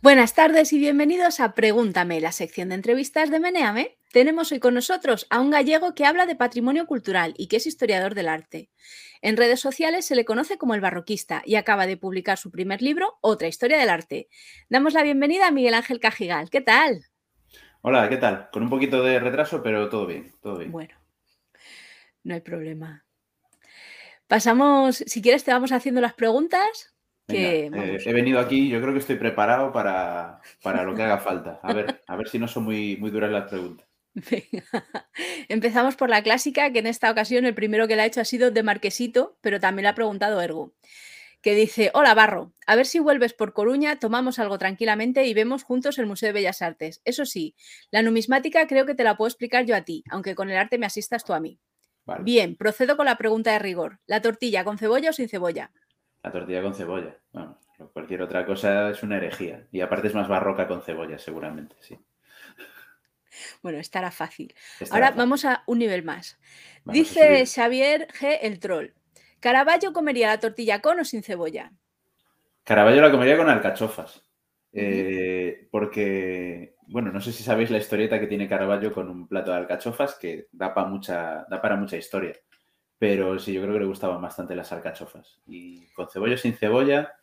Buenas tardes y bienvenidos a Pregúntame, la sección de entrevistas de Meneame. Tenemos hoy con nosotros a un gallego que habla de patrimonio cultural y que es historiador del arte. En redes sociales se le conoce como el barroquista y acaba de publicar su primer libro, Otra historia del arte. Damos la bienvenida a Miguel Ángel Cajigal. ¿Qué tal? Hola, ¿qué tal? Con un poquito de retraso, pero todo bien, todo bien. Bueno, no hay problema. Pasamos, si quieres, te vamos haciendo las preguntas. Que, eh, he venido aquí, yo creo que estoy preparado para, para, lo que haga falta. A ver, a ver si no son muy, muy duras las preguntas. Empezamos por la clásica, que en esta ocasión el primero que la ha hecho ha sido de Marquesito, pero también la ha preguntado Ergo, que dice, hola Barro, a ver si vuelves por Coruña, tomamos algo tranquilamente y vemos juntos el Museo de Bellas Artes. Eso sí, la numismática creo que te la puedo explicar yo a ti, aunque con el arte me asistas tú a mí. Bien, procedo con la pregunta de rigor. ¿La tortilla con cebolla o sin cebolla? La tortilla con cebolla. Bueno, cualquier otra cosa es una herejía. Y aparte es más barroca con cebolla, seguramente, sí. Bueno, estará fácil. Ahora vamos a un nivel más. Dice Xavier G. el troll. ¿Caraballo comería la tortilla con o sin cebolla? Caraballo la comería con alcachofas. Eh, porque, bueno, no sé si sabéis la historieta que tiene Caraballo con un plato de alcachofas que da, para mucha, da para mucha historia. Pero sí, yo creo que le gustaban bastante las alcachofas. Y con cebolla o sin cebolla,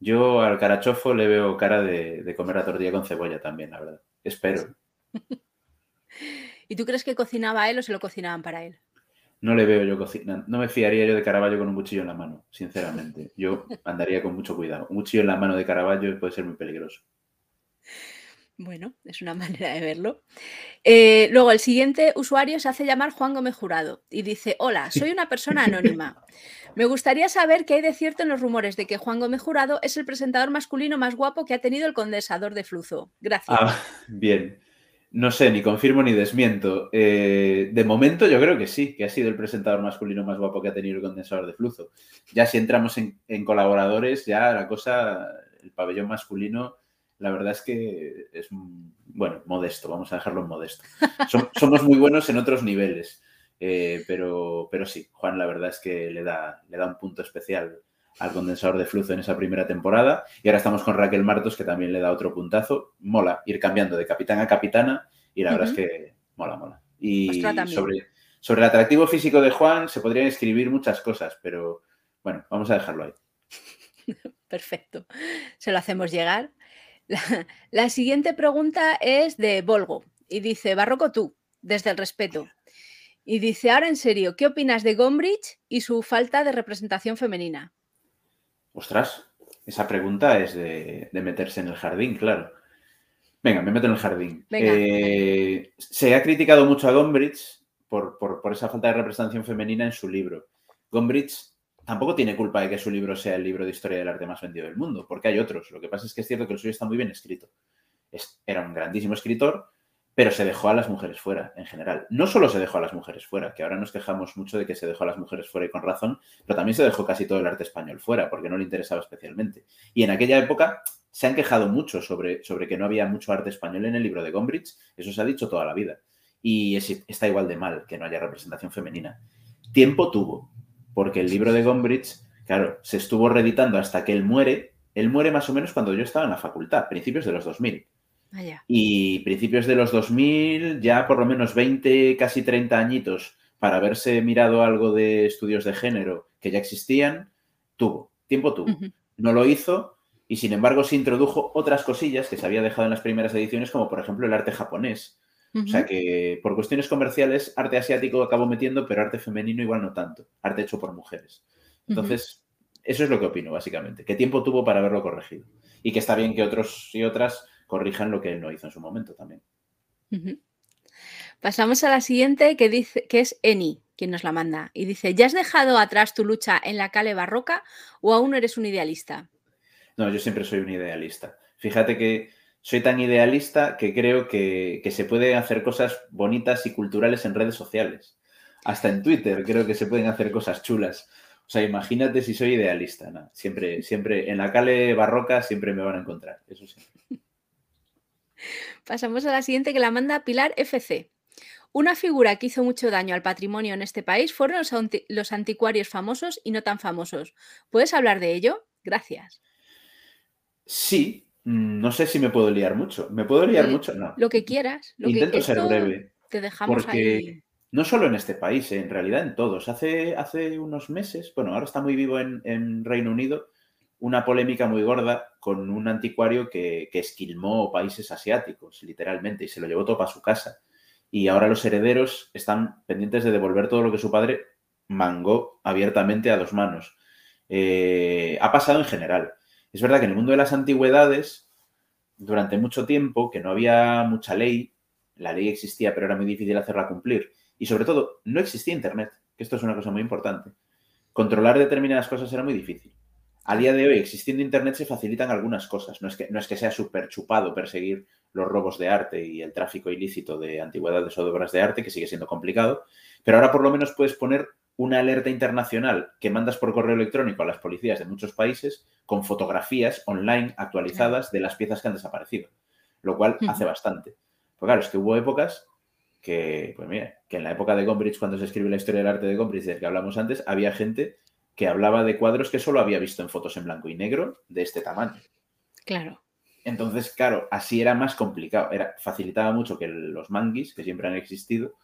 yo al carachofo le veo cara de, de comer la tortilla con cebolla también, la verdad. Espero. ¿Y tú crees que cocinaba él o se lo cocinaban para él? No le veo yo cocinando. No me fiaría yo de Caravaggio con un cuchillo en la mano, sinceramente. Yo andaría con mucho cuidado. Un cuchillo en la mano de Caravaggio puede ser muy peligroso. Bueno, es una manera de verlo. Eh, luego, el siguiente usuario se hace llamar Juan Gómez Jurado y dice: Hola, soy una persona anónima. Me gustaría saber qué hay de cierto en los rumores de que Juan Gómez Jurado es el presentador masculino más guapo que ha tenido el condensador de flujo. Gracias. Ah, bien. No sé, ni confirmo ni desmiento. Eh, de momento yo creo que sí, que ha sido el presentador masculino más guapo que ha tenido el condensador de flujo. Ya si entramos en, colaboradores, ya la cosa, el pabellón masculino, la verdad es que es, bueno, modesto, vamos a dejarlo en modesto. somos muy buenos en otros niveles, eh, pero, pero sí, Juan la verdad es que le da, le da un punto especial al condensador de flujo en esa primera temporada. Y ahora estamos con Raquel Martos, que también le da otro puntazo. Mola ir cambiando de capitán a capitana y la verdad es que mola, mola. Y sobre, sobre el atractivo físico de Juan se podrían escribir muchas cosas, pero bueno, vamos a dejarlo ahí. Perfecto. Se lo hacemos llegar. La, siguiente pregunta es de Volgo y dice, Barroco tú, desde el respeto. Y dice, ahora en serio, ¿qué opinas de Gombrich y su falta de representación femenina? Ostras, esa pregunta es de, meterse en el jardín, claro. Venga, me meto en el jardín. Eh, se ha criticado mucho a Gombrich por, por, esa falta de representación femenina en su libro. Gombrich tampoco tiene culpa de que su libro sea el libro de historia del arte más vendido del mundo, porque hay otros. Lo que pasa es que es cierto que el suyo está muy bien escrito. era un grandísimo escritor, pero se dejó a las mujeres fuera en general. No solo se dejó a las mujeres fuera, que ahora nos quejamos mucho de que se dejó a las mujeres fuera y con razón, pero también se dejó casi todo el arte español fuera, porque no le interesaba especialmente. Y en aquella época se han quejado mucho sobre, sobre que no había mucho arte español en el libro de Gombrich, eso se ha dicho toda la vida. Y está igual de mal que no haya representación femenina. Tiempo tuvo, porque el libro de Gombrich, claro, se estuvo reeditando hasta que él muere. Él muere más o menos cuando yo estaba en la facultad, principios de los 2000. Y principios de los 2000, ya por lo menos 20, casi 30 añitos para haberse mirado algo de estudios de género que ya existían, tuvo, tiempo tuvo. No lo hizo y sin embargo se introdujo otras cosillas que se había dejado en las primeras ediciones, como por ejemplo el arte japonés. O sea que por cuestiones comerciales, arte asiático acabó metiendo, pero arte femenino igual no tanto, arte hecho por mujeres. Entonces, eso es lo que opino, básicamente, que tiempo tuvo para haberlo corregido. Y que está bien que otros y otras corrijan lo que él no hizo en su momento también. Pasamos a la siguiente que dice que es Eni, quien nos la manda. Y dice: ¿Ya has dejado atrás tu lucha en la cale barroca o aún eres un idealista? No, yo siempre soy un idealista. Fíjate que soy tan idealista que creo que, se pueden hacer cosas bonitas y culturales en redes sociales. Hasta en Twitter creo que se pueden hacer cosas chulas. O sea, imagínate si soy idealista. Siempre, siempre, en la cale barroca siempre me van a encontrar. Eso sí. Pasamos a la siguiente que la manda Pilar FC. Una figura que hizo mucho daño al patrimonio en este país fueron los, anticuarios famosos y no tan famosos. ¿Puedes hablar de ello? Gracias. Sí, no sé si me puedo liar mucho. ¿Me puedo liar mucho? No. Lo que quieras. Intento ser breve. Te dejamos porque no solo en este país, en realidad en todos. Hace, hace unos meses, bueno, ahora está muy vivo en, Reino Unido, una polémica muy gorda con un anticuario que, que, esquilmó países asiáticos, literalmente, y se lo llevó todo para su casa. Y ahora los herederos están pendientes de devolver todo lo que su padre mangó abiertamente a dos manos. Eh, ha pasado en general. Es verdad que en el mundo de las antigüedades, durante mucho tiempo, que no había mucha ley, la ley existía, pero era muy difícil hacerla cumplir. Y sobre todo, no existía Internet, que esto es una cosa muy importante. Controlar determinadas cosas era muy difícil. A día de hoy, existiendo Internet, se facilitan algunas cosas. No es que, no es que sea súper chupado perseguir los robos de arte y el tráfico ilícito de antigüedades o de obras de arte, que sigue siendo complicado, pero ahora por lo menos puedes poner una alerta internacional que mandas por correo electrónico a las policías de muchos países con fotografías online actualizadas de las piezas que han desaparecido, lo cual hace bastante. Pues claro, es que hubo épocas que, pues mira, que en la época de Gombrich, cuando se escribe la historia del arte de Gombrich, del que hablamos antes, había gente que hablaba de cuadros que solo había visto en fotos en blanco y negro de este tamaño. Claro. Entonces, claro, así era más complicado. Era, facilitaba mucho que los manguis, que siempre han existido,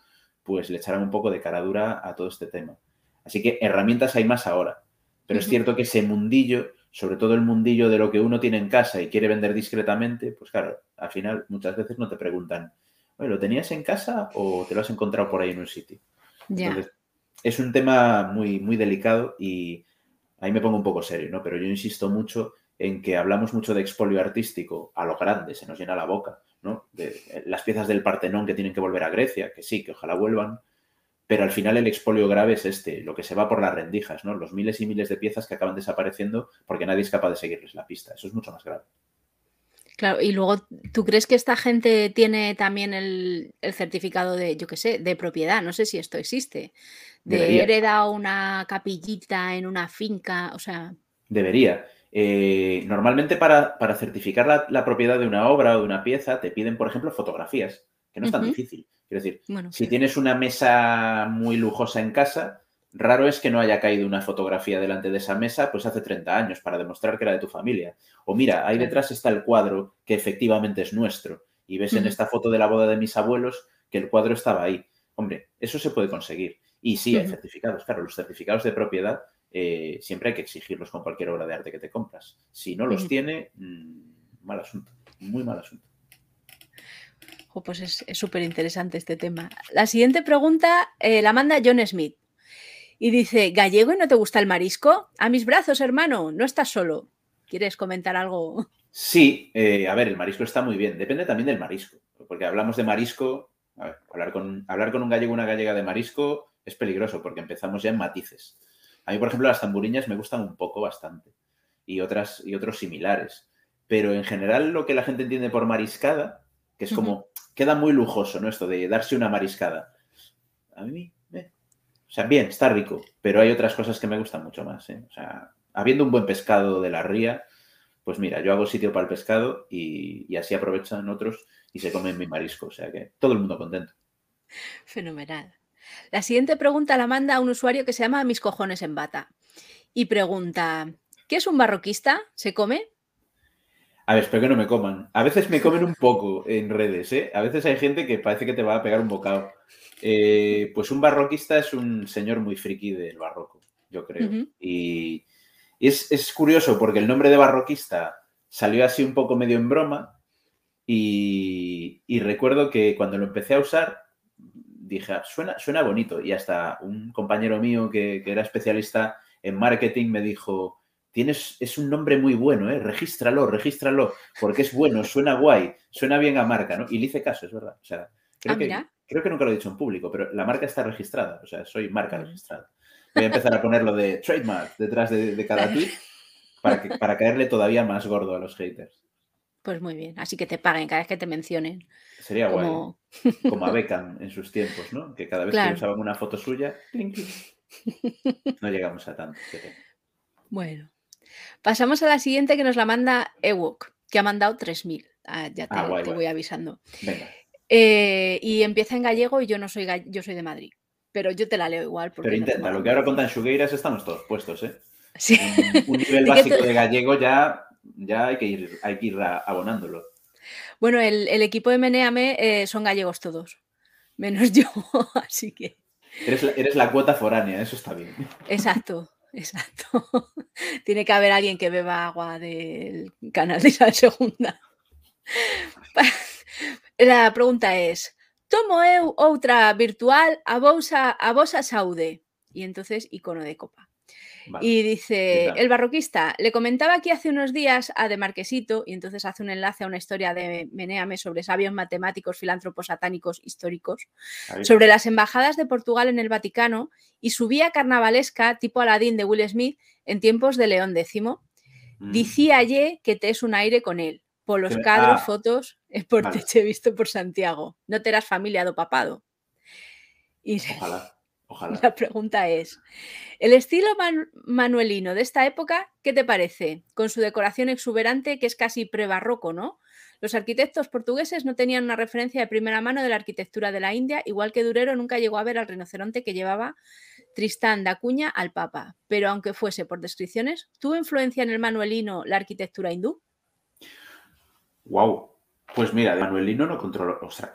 pues le echaran un poco de cara dura a todo este tema. Así que herramientas hay más ahora. Pero es cierto que ese mundillo, sobre todo el mundillo de lo que uno tiene en casa y quiere vender discretamente, pues claro, al final muchas veces no te preguntan, ¿lo tenías en casa o te lo has encontrado por ahí en un sitio? es un tema muy, muy delicado y ahí me pongo un poco serio, ¿no? Pero yo insisto mucho en que hablamos mucho de expolio artístico a lo grande, se nos llena la boca, ¿no? De eh, las piezas del Partenón que tienen que volver a Grecia, que sí, que ojalá vuelvan, pero al final el expolio grave es este, lo que se va por las rendijas, ¿no? Los miles y miles de piezas que acaban desapareciendo porque nadie es capaz de seguirles la pista. Eso es mucho más grave. Claro, y luego, ¿tú crees que esta gente tiene también el, certificado de, yo qué sé, de propiedad? No sé si esto existe. De hereda una capillita en una finca, o sea. Debería. Eh, normalmente para, certificar la, propiedad de una obra o de una pieza te piden, por ejemplo, fotografías, que no es tan difícil. Quiero decir, si tienes una mesa muy lujosa en casa, raro es que no haya caído una fotografía delante de esa mesa pues hace 30 años para demostrar que era de tu familia. O mira, ahí detrás está el cuadro que efectivamente es nuestro. Y ves en esta foto de la boda de mis abuelos que el cuadro estaba ahí. Hombre, eso se puede conseguir. Y sí, hay certificados. Claro, los certificados de propiedad eh, siempre hay que exigirlos con cualquier obra de arte que te compras. Si no los tiene, mm, mal asunto, muy mal asunto. pues es súper interesante este tema. La siguiente pregunta eh, la manda John Smith y dice, ¿gallego y no te gusta el marisco? A mis brazos, hermano, no estás solo. ¿Quieres comentar algo? Sí, eh, a ver, el marisco está muy bien, depende también del marisco, porque hablamos de marisco, hablar, con, hablar con un gallego o una gallega de marisco es peligroso porque empezamos ya en matices. A mí, por ejemplo, las tamburiñas me gustan un poco bastante y, otras, y otros similares. Pero en general lo que la gente entiende por mariscada, que es como, queda muy lujoso, ¿no? Esto de darse una mariscada. A mí, eh. o sea, bien, está rico, pero hay otras cosas que me gustan mucho más. ¿eh? O sea, habiendo un buen pescado de la ría, pues mira, yo hago sitio para el pescado y, y así aprovechan otros y se comen mi marisco. O sea que todo el mundo contento. Fenomenal. La siguiente pregunta la manda a un usuario que se llama Mis cojones en bata y pregunta, ¿qué es un barroquista? ¿Se come? A ver, espero que no me coman. A veces me comen un poco en redes, ¿eh? A veces hay gente que parece que te va a pegar un bocado. Eh, pues un barroquista es un señor muy friki del barroco, yo creo. Y, es, curioso porque el nombre de barroquista salió así un poco medio en broma y recuerdo que cuando lo empecé a usar dije, suena, suena bonito. Y hasta un compañero mío que, era especialista en marketing me dijo, tienes, es un nombre muy bueno, ¿eh? regístralo, regístralo, porque es bueno, suena guay, suena bien a marca, ¿no? Y le hice caso, es verdad. O sea, creo, ah, que, creo que nunca lo he dicho en público, pero la marca está registrada, o sea, soy marca registrada. Voy a empezar a ponerlo de trademark detrás de, cada tweet para, que, para caerle todavía más gordo a los haters. Pues muy bien, así que te paguen cada vez que te mencionen. Sería guay. Como a Beckham en sus tiempos, ¿no? Que cada vez que usaban una foto suya, no llegamos a tanto. Bueno, pasamos a la siguiente que nos la manda Ewok, que ha mandado 3.000. Ah, ya te, ah, voy avisando. Venga. Eh, y empieza en gallego y yo no soy yo soy de Madrid. Pero yo te la leo igual. Pero intenta, lo que ahora contan Shugueiras estamos todos puestos, ¿eh? Sí. Un, nivel básico de gallego ya ya hay que ir, hay que ir abonándolo. Bueno, el, equipo de Meneame eh, son gallegos todos, menos yo, así que... Eres la, cuota foránea, eso está bien. Exacto, exacto. Tiene que haber alguien que beba agua del canal de la segunda. La pregunta es, ¿tomo eu otra virtual a bolsa a bolsa saude? Y entonces icono de copa. Y dice, el barroquista, le comentaba aquí hace unos días a De Marquesito, y entonces hace un enlace a una historia de Meneame sobre sabios matemáticos, filántropos satánicos históricos, sobre las embajadas de Portugal en el Vaticano y su vía carnavalesca tipo Aladín de Will Smith en tiempos de León X. Mm. Decía ayer que te es un aire con él. Por los cadros, ah, fotos, es por te he visto por Santiago. No te eras familia do papado. Y Ojalá. La pregunta es, ¿el estilo manuelino de esta época qué te parece? Con su decoración exuberante que es casi prebarroco, ¿no? Los arquitectos portugueses no tenían una referencia de primera mano de la arquitectura de la India, igual que Durero nunca llegó a ver al rinoceronte que llevaba Tristán da Acuña al Papa. Pero aunque fuese por descripciones, ¿tuvo influencia en el manuelino la arquitectura hindú? Wow, pues mira, de Manuelino no controlo. O sea,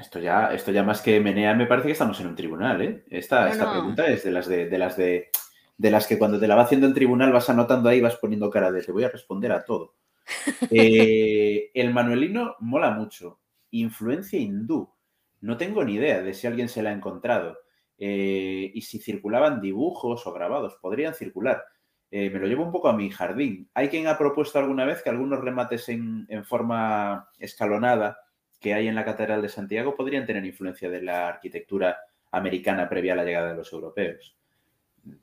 esto ya, esto ya más que menea, me parece que estamos en un tribunal, ¿eh? Esta, esta pregunta es de las de, las de, de las que cuando te la va haciendo en tribunal vas anotando ahí, vas poniendo cara de te voy a responder a todo. Eh, el Manuelino mola mucho. Influencia hindú. No tengo ni idea de si alguien se la ha encontrado. Eh, y si circulaban dibujos o grabados, podrían circular. Eh, me lo llevo un poco a mi jardín. Hay quien ha propuesto alguna vez que algunos remates en, forma escalonada que hay en la Catedral de Santiago podrían tener influencia de la arquitectura americana previa a la llegada de los europeos.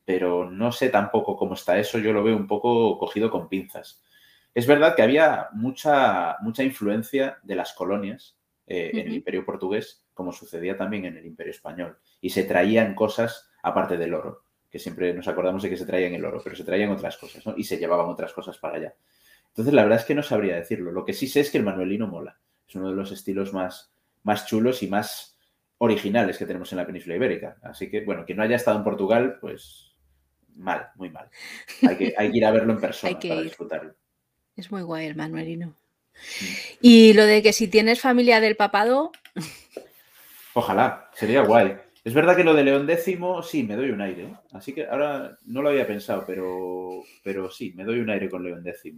Pero no sé tampoco cómo está eso, yo lo veo un poco cogido con pinzas. Es verdad que había mucha, mucha influencia de las colonias eh, en el Imperio portugués, como sucedía también en el Imperio español, y se traían cosas aparte del oro que siempre nos acordamos de que se traían el oro, pero se traían otras cosas, ¿no? Y se llevaban otras cosas para allá. Entonces, la verdad es que no sabría decirlo. Lo que sí sé es que el manuelino mola. Es uno de los estilos más, más chulos y más originales que tenemos en la península ibérica. Así que, bueno, quien no haya estado en Portugal, pues mal, muy mal. Hay que, hay que ir a verlo en persona para disfrutarlo. Es muy guay el manuelino. Mm. Y lo de que si tienes familia del papado. Ojalá, sería guay. Es verdad que lo de León X, sí, me doy un aire. ¿eh? Así que ahora no lo había pensado, pero, pero sí, me doy un aire con León X.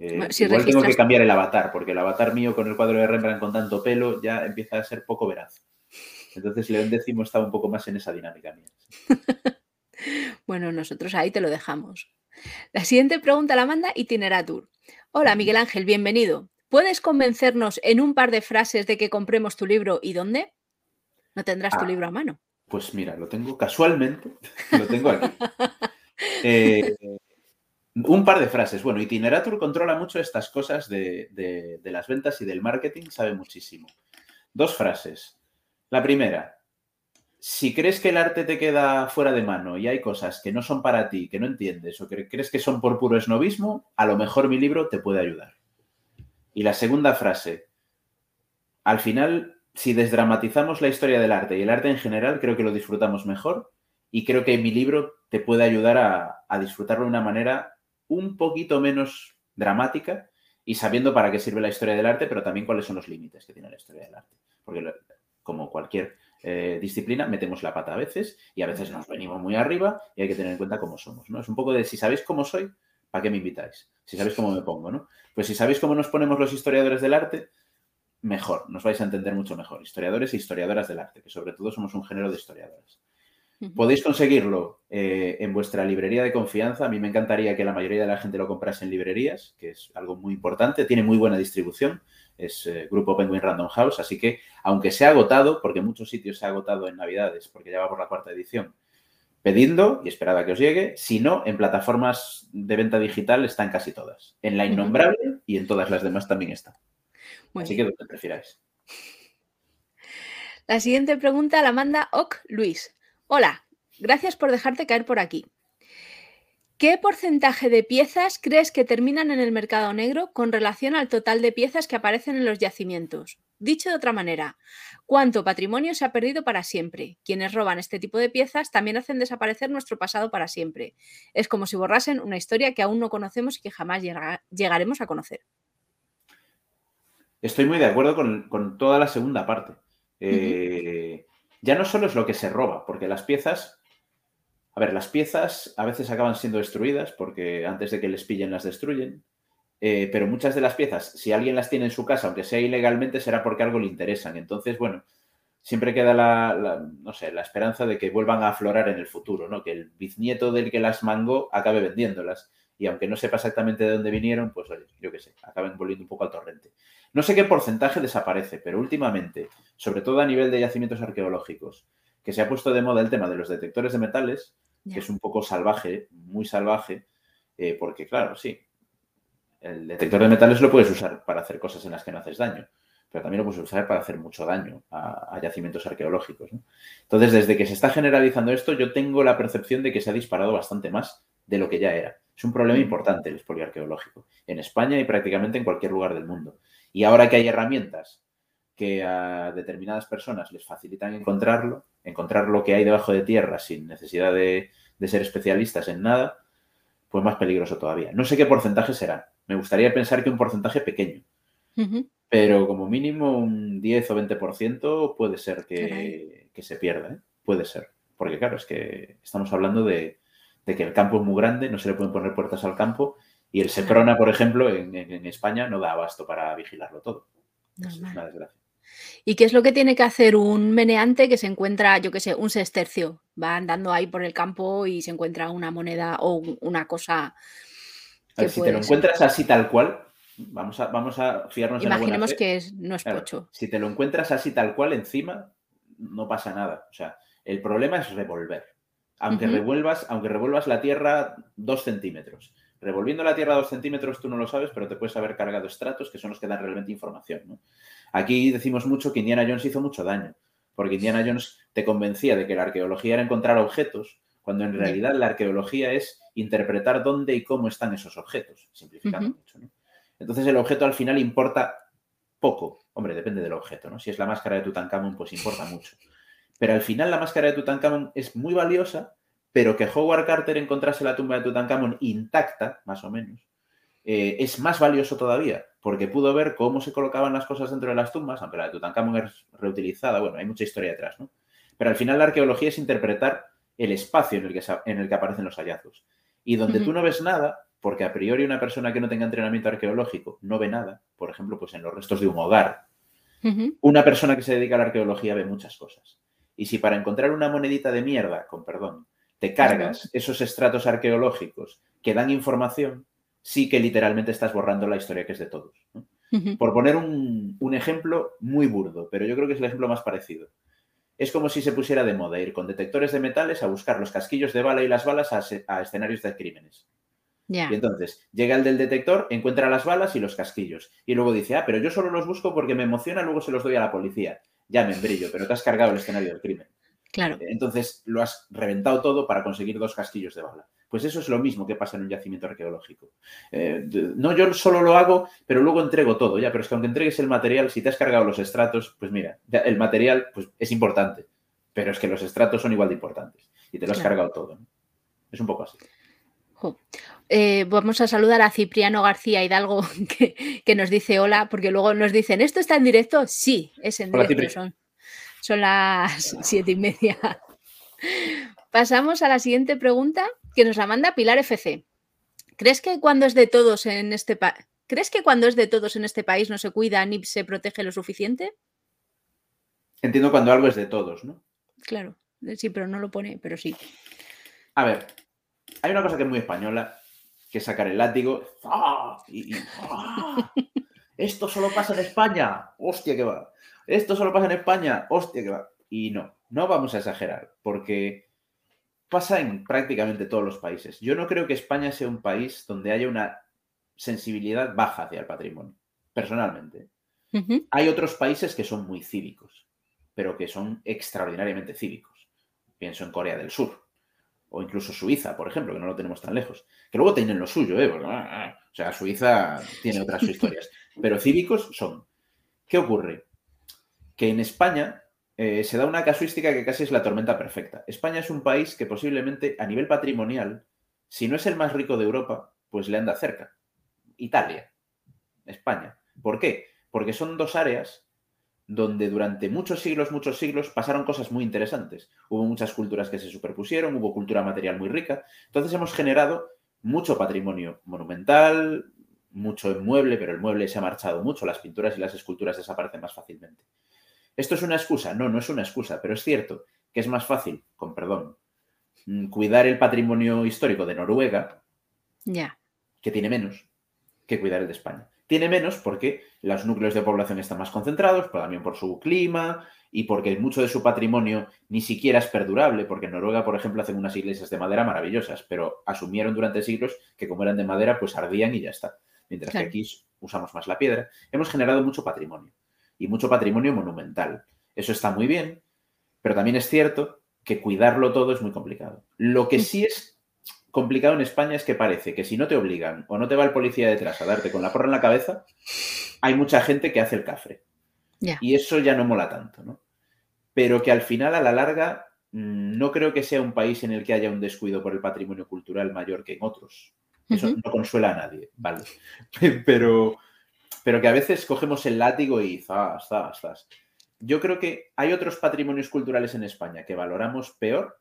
Eh, igual tengo que cambiar el avatar, porque el avatar mío con el cuadro de Rembrandt con tanto pelo ya empieza a ser poco veraz. Entonces León X está un poco más en esa dinámica mía. bueno, nosotros ahí te lo dejamos. La siguiente pregunta la manda Itineratur. Hola, Miguel Ángel, bienvenido. ¿Puedes convencernos en un par de frases de que compremos tu libro y dónde? No tendrás tu ah, libro a mano. Pues mira, lo tengo casualmente, lo tengo aquí. Eh, un par de frases. Bueno, Itineratur controla mucho estas cosas de, las ventas y del marketing, sabe muchísimo. Dos frases. La primera, si crees que el arte te queda fuera de mano y hay cosas que no son para ti, que no entiendes o que crees que son por puro esnovismo, a lo mejor mi libro te puede ayudar. Y la segunda frase, al final si desdramatizamos la historia del arte y el arte en general, creo que lo disfrutamos mejor y creo que mi libro te puede ayudar a, disfrutarlo de una manera un poquito menos dramática y sabiendo para qué sirve la historia del arte, pero también cuáles son los límites que tiene la historia del arte. Porque como cualquier eh, disciplina, metemos la pata a veces y a veces nos venimos muy arriba y hay que tener en cuenta cómo somos. ¿no? Es un poco de si sabéis cómo soy, ¿para qué me invitáis? Si sabéis cómo me pongo, ¿no? Pues si sabéis cómo nos ponemos los historiadores del arte, mejor, nos vais a entender mucho mejor, historiadores e historiadoras del arte, que sobre todo somos un género de historiadoras. Podéis conseguirlo eh, en vuestra librería de confianza. A mí me encantaría que la mayoría de la gente lo comprase en librerías, que es algo muy importante. Tiene muy buena distribución. Es eh, Grupo Penguin Random House. Así que, aunque se ha agotado, porque en muchos sitios se ha agotado en Navidades, porque ya va por la cuarta edición, pedidlo y esperad a que os llegue. Si no, en plataformas de venta digital están casi todas. En la innombrable y en todas las demás también está. Así que donde prefiráis. La siguiente pregunta la manda Oc Luis. Hola, gracias por dejarte caer por aquí. ¿Qué porcentaje de piezas crees que terminan en el mercado negro con relación al total de piezas que aparecen en los yacimientos? Dicho de otra manera, ¿cuánto patrimonio se ha perdido para siempre? Quienes roban este tipo de piezas también hacen desaparecer nuestro pasado para siempre. Es como si borrasen una historia que aún no conocemos y que jamás llegaremos a conocer. Estoy muy de acuerdo con, toda la segunda parte. Eh, ya no solo es lo que se roba, porque las piezas a ver, las piezas a veces acaban siendo destruidas porque antes de que les pillen las destruyen. Eh, pero muchas de las piezas, si alguien las tiene en su casa, aunque sea ilegalmente, será porque algo le interesan. Entonces, bueno, siempre queda la, no sé, la esperanza de que vuelvan a aflorar en el futuro, ¿no? Que el bisnieto del que las mangó acabe vendiéndolas. Y aunque no sepa exactamente de dónde vinieron, pues oye, yo qué sé, acaben volviendo un poco al torrente. No sé qué porcentaje desaparece, pero últimamente, sobre todo a nivel de yacimientos arqueológicos, que se ha puesto de moda el tema de los detectores de metales, que es un poco salvaje, muy salvaje, eh, porque claro, sí, el detector de metales lo puedes usar para hacer cosas en las que no haces daño, pero también lo puedes usar para hacer mucho daño a, yacimientos arqueológicos. Entonces, desde que se está generalizando esto, yo tengo la percepción de que se ha disparado bastante más de lo que ya era. Es un problema importante el espolio arqueológico, en España y prácticamente en cualquier lugar del mundo. Y ahora que hay herramientas que a determinadas personas les facilitan encontrarlo, encontrar lo que hay debajo de tierra sin necesidad de, ser especialistas en nada, pues más peligroso todavía. No sé qué porcentaje será. Me gustaría pensar que un porcentaje pequeño. Pero como mínimo un 10 o 20% puede ser que, se pierda. ¿eh? Puede ser. Porque claro, es que estamos hablando de, que el campo es muy grande, no se le pueden poner puertas al campo y el Seprona, por ejemplo, en, España no da abasto para vigilarlo todo. es una desgracia. ¿Y qué es lo que tiene que hacer un meneante que se encuentra, yo qué sé, un sestercio? Va andando ahí por el campo y se encuentra una moneda o una cosa. Que si te lo encuentras así tal cual, vamos a, vamos a fiarnos Imaginemos en la que es, no es pocho. Si te lo encuentras así tal cual encima, no pasa nada. O sea, el problema es revolver. Aunque, revuelvas, aunque revuelvas la tierra dos centímetros. Revolviendo la tierra dos centímetros tú no lo sabes, pero te puedes haber cargado estratos que son los que dan realmente información. ¿no? Aquí decimos mucho que Indiana Jones hizo mucho daño, porque Indiana Jones te convencía de que la arqueología era encontrar objetos, cuando en realidad la arqueología es interpretar dónde y cómo están esos objetos, simplificando mucho. Entonces el objeto al final importa poco. Hombre, depende del objeto, ¿no? Si es la máscara de Tutankamón, pues importa mucho. Pero al final la máscara de Tutankamón es muy valiosa, pero que Howard Carter encontrase la tumba de Tutankamón intacta, más o menos, eh, es más valioso todavía, porque pudo ver cómo se colocaban las cosas dentro de las tumbas, aunque la de Tutankamón es reutilizada, bueno, hay mucha historia detrás, ¿no? Pero al final la arqueología es interpretar el espacio en el que, en el que aparecen los hallazgos. Y donde tú no ves nada, porque a priori una persona que no tenga entrenamiento arqueológico no ve nada, por ejemplo, pues en los restos de un hogar, una persona que se dedica a la arqueología ve muchas cosas. Y si para encontrar una monedita de mierda, con perdón, te cargas esos estratos arqueológicos que dan información, sí que literalmente estás borrando la historia que es de todos. Por poner un, ejemplo muy burdo, pero yo creo que es el ejemplo más parecido. Es como si se pusiera de moda ir con detectores de metales a buscar los casquillos de bala y las balas a, escenarios de crímenes. Y entonces llega el del detector, encuentra las balas y los casquillos. Y luego dice, ah, pero yo solo los busco porque me emociona, luego se los doy a la policía. Ya me brillo, pero te has cargado el escenario del crimen. Claro. Entonces lo has reventado todo para conseguir dos casquillos de bala. Pues eso es lo mismo que pasa en un yacimiento arqueológico. Eh, no, yo solo lo hago, pero luego entrego todo, ya, pero es que aunque entregues el material, si te has cargado los estratos, pues mira, el material pues, es importante, pero es que los estratos son igual de importantes y te lo has cargado todo. Es un poco así. Eh, vamos a saludar a Cipriano García Hidalgo que, nos dice hola, porque luego nos dicen, ¿esto está en directo? Sí, es en directo. Son, son las siete y media. Pasamos a la siguiente pregunta que nos la manda Pilar FC. ¿Crees que cuando es de todos en este país ¿Crees que cuando es de todos en este país no se cuida ni se protege lo suficiente? Entiendo cuando algo es de todos, ¿no? Claro, sí, pero no lo pone, pero sí. A ver, hay una cosa que es muy española, que es sacar el látigo. ¡Ah! Y, ¡ah! Esto solo pasa en España. Hostia que va. Esto solo pasa en España. Hostia que va. Y no, no vamos a exagerar, porque pasa en prácticamente todos los países. Yo no creo que España sea un país donde haya una sensibilidad baja hacia el patrimonio, personalmente. Hay otros países que son muy cívicos, pero que son extraordinariamente cívicos. Pienso en Corea del Sur. o incluso Suiza, por ejemplo, que no lo tenemos tan lejos, que luego tienen lo suyo, ¿eh? Ah, ah, o sea, Suiza tiene otras historias, pero cívicos son. ¿Qué ocurre? Que en España eh, se da una casuística que casi es la tormenta perfecta. España es un país que posiblemente a nivel patrimonial, si no es el más rico de Europa, pues le anda cerca. Italia, España. ¿Por qué? Porque son dos áreas donde durante muchos siglos, muchos siglos pasaron cosas muy interesantes. Hubo muchas culturas que se superpusieron, hubo cultura material muy rica. Entonces hemos generado mucho patrimonio monumental, mucho mueble, pero el mueble se ha marchado mucho, las pinturas y las esculturas desaparecen más fácilmente. ¿Esto es una excusa? No, no es una excusa, pero es cierto que es más fácil, con perdón, mm, cuidar el patrimonio histórico de Noruega, que tiene menos, que cuidar el de España. Tiene menos porque los núcleos de población están más concentrados, pero también por su clima y porque mucho de su patrimonio ni siquiera es perdurable, porque en Noruega, por ejemplo, hacen unas iglesias de madera maravillosas, pero asumieron durante siglos que como eran de madera, pues ardían y ya está. Mientras que aquí usamos más la piedra. Hemos generado mucho patrimonio y mucho patrimonio monumental. Eso está muy bien, pero también es cierto que cuidarlo todo es muy complicado. Lo que sí es complicado en España es que parece que si no te obligan o no te va el policía detrás a darte con la porra en la cabeza, hay mucha gente que hace el cafre. Y eso ya no mola tanto, ¿no? Pero que al final, a la larga, mm, no creo que sea un país en el que haya un descuido por el patrimonio cultural mayor que en otros. Eso no consuela a nadie, ¿vale? Pero, pero que a veces cogemos el látigo y zas, zas, zas. Yo creo que hay otros patrimonios culturales en España que valoramos peor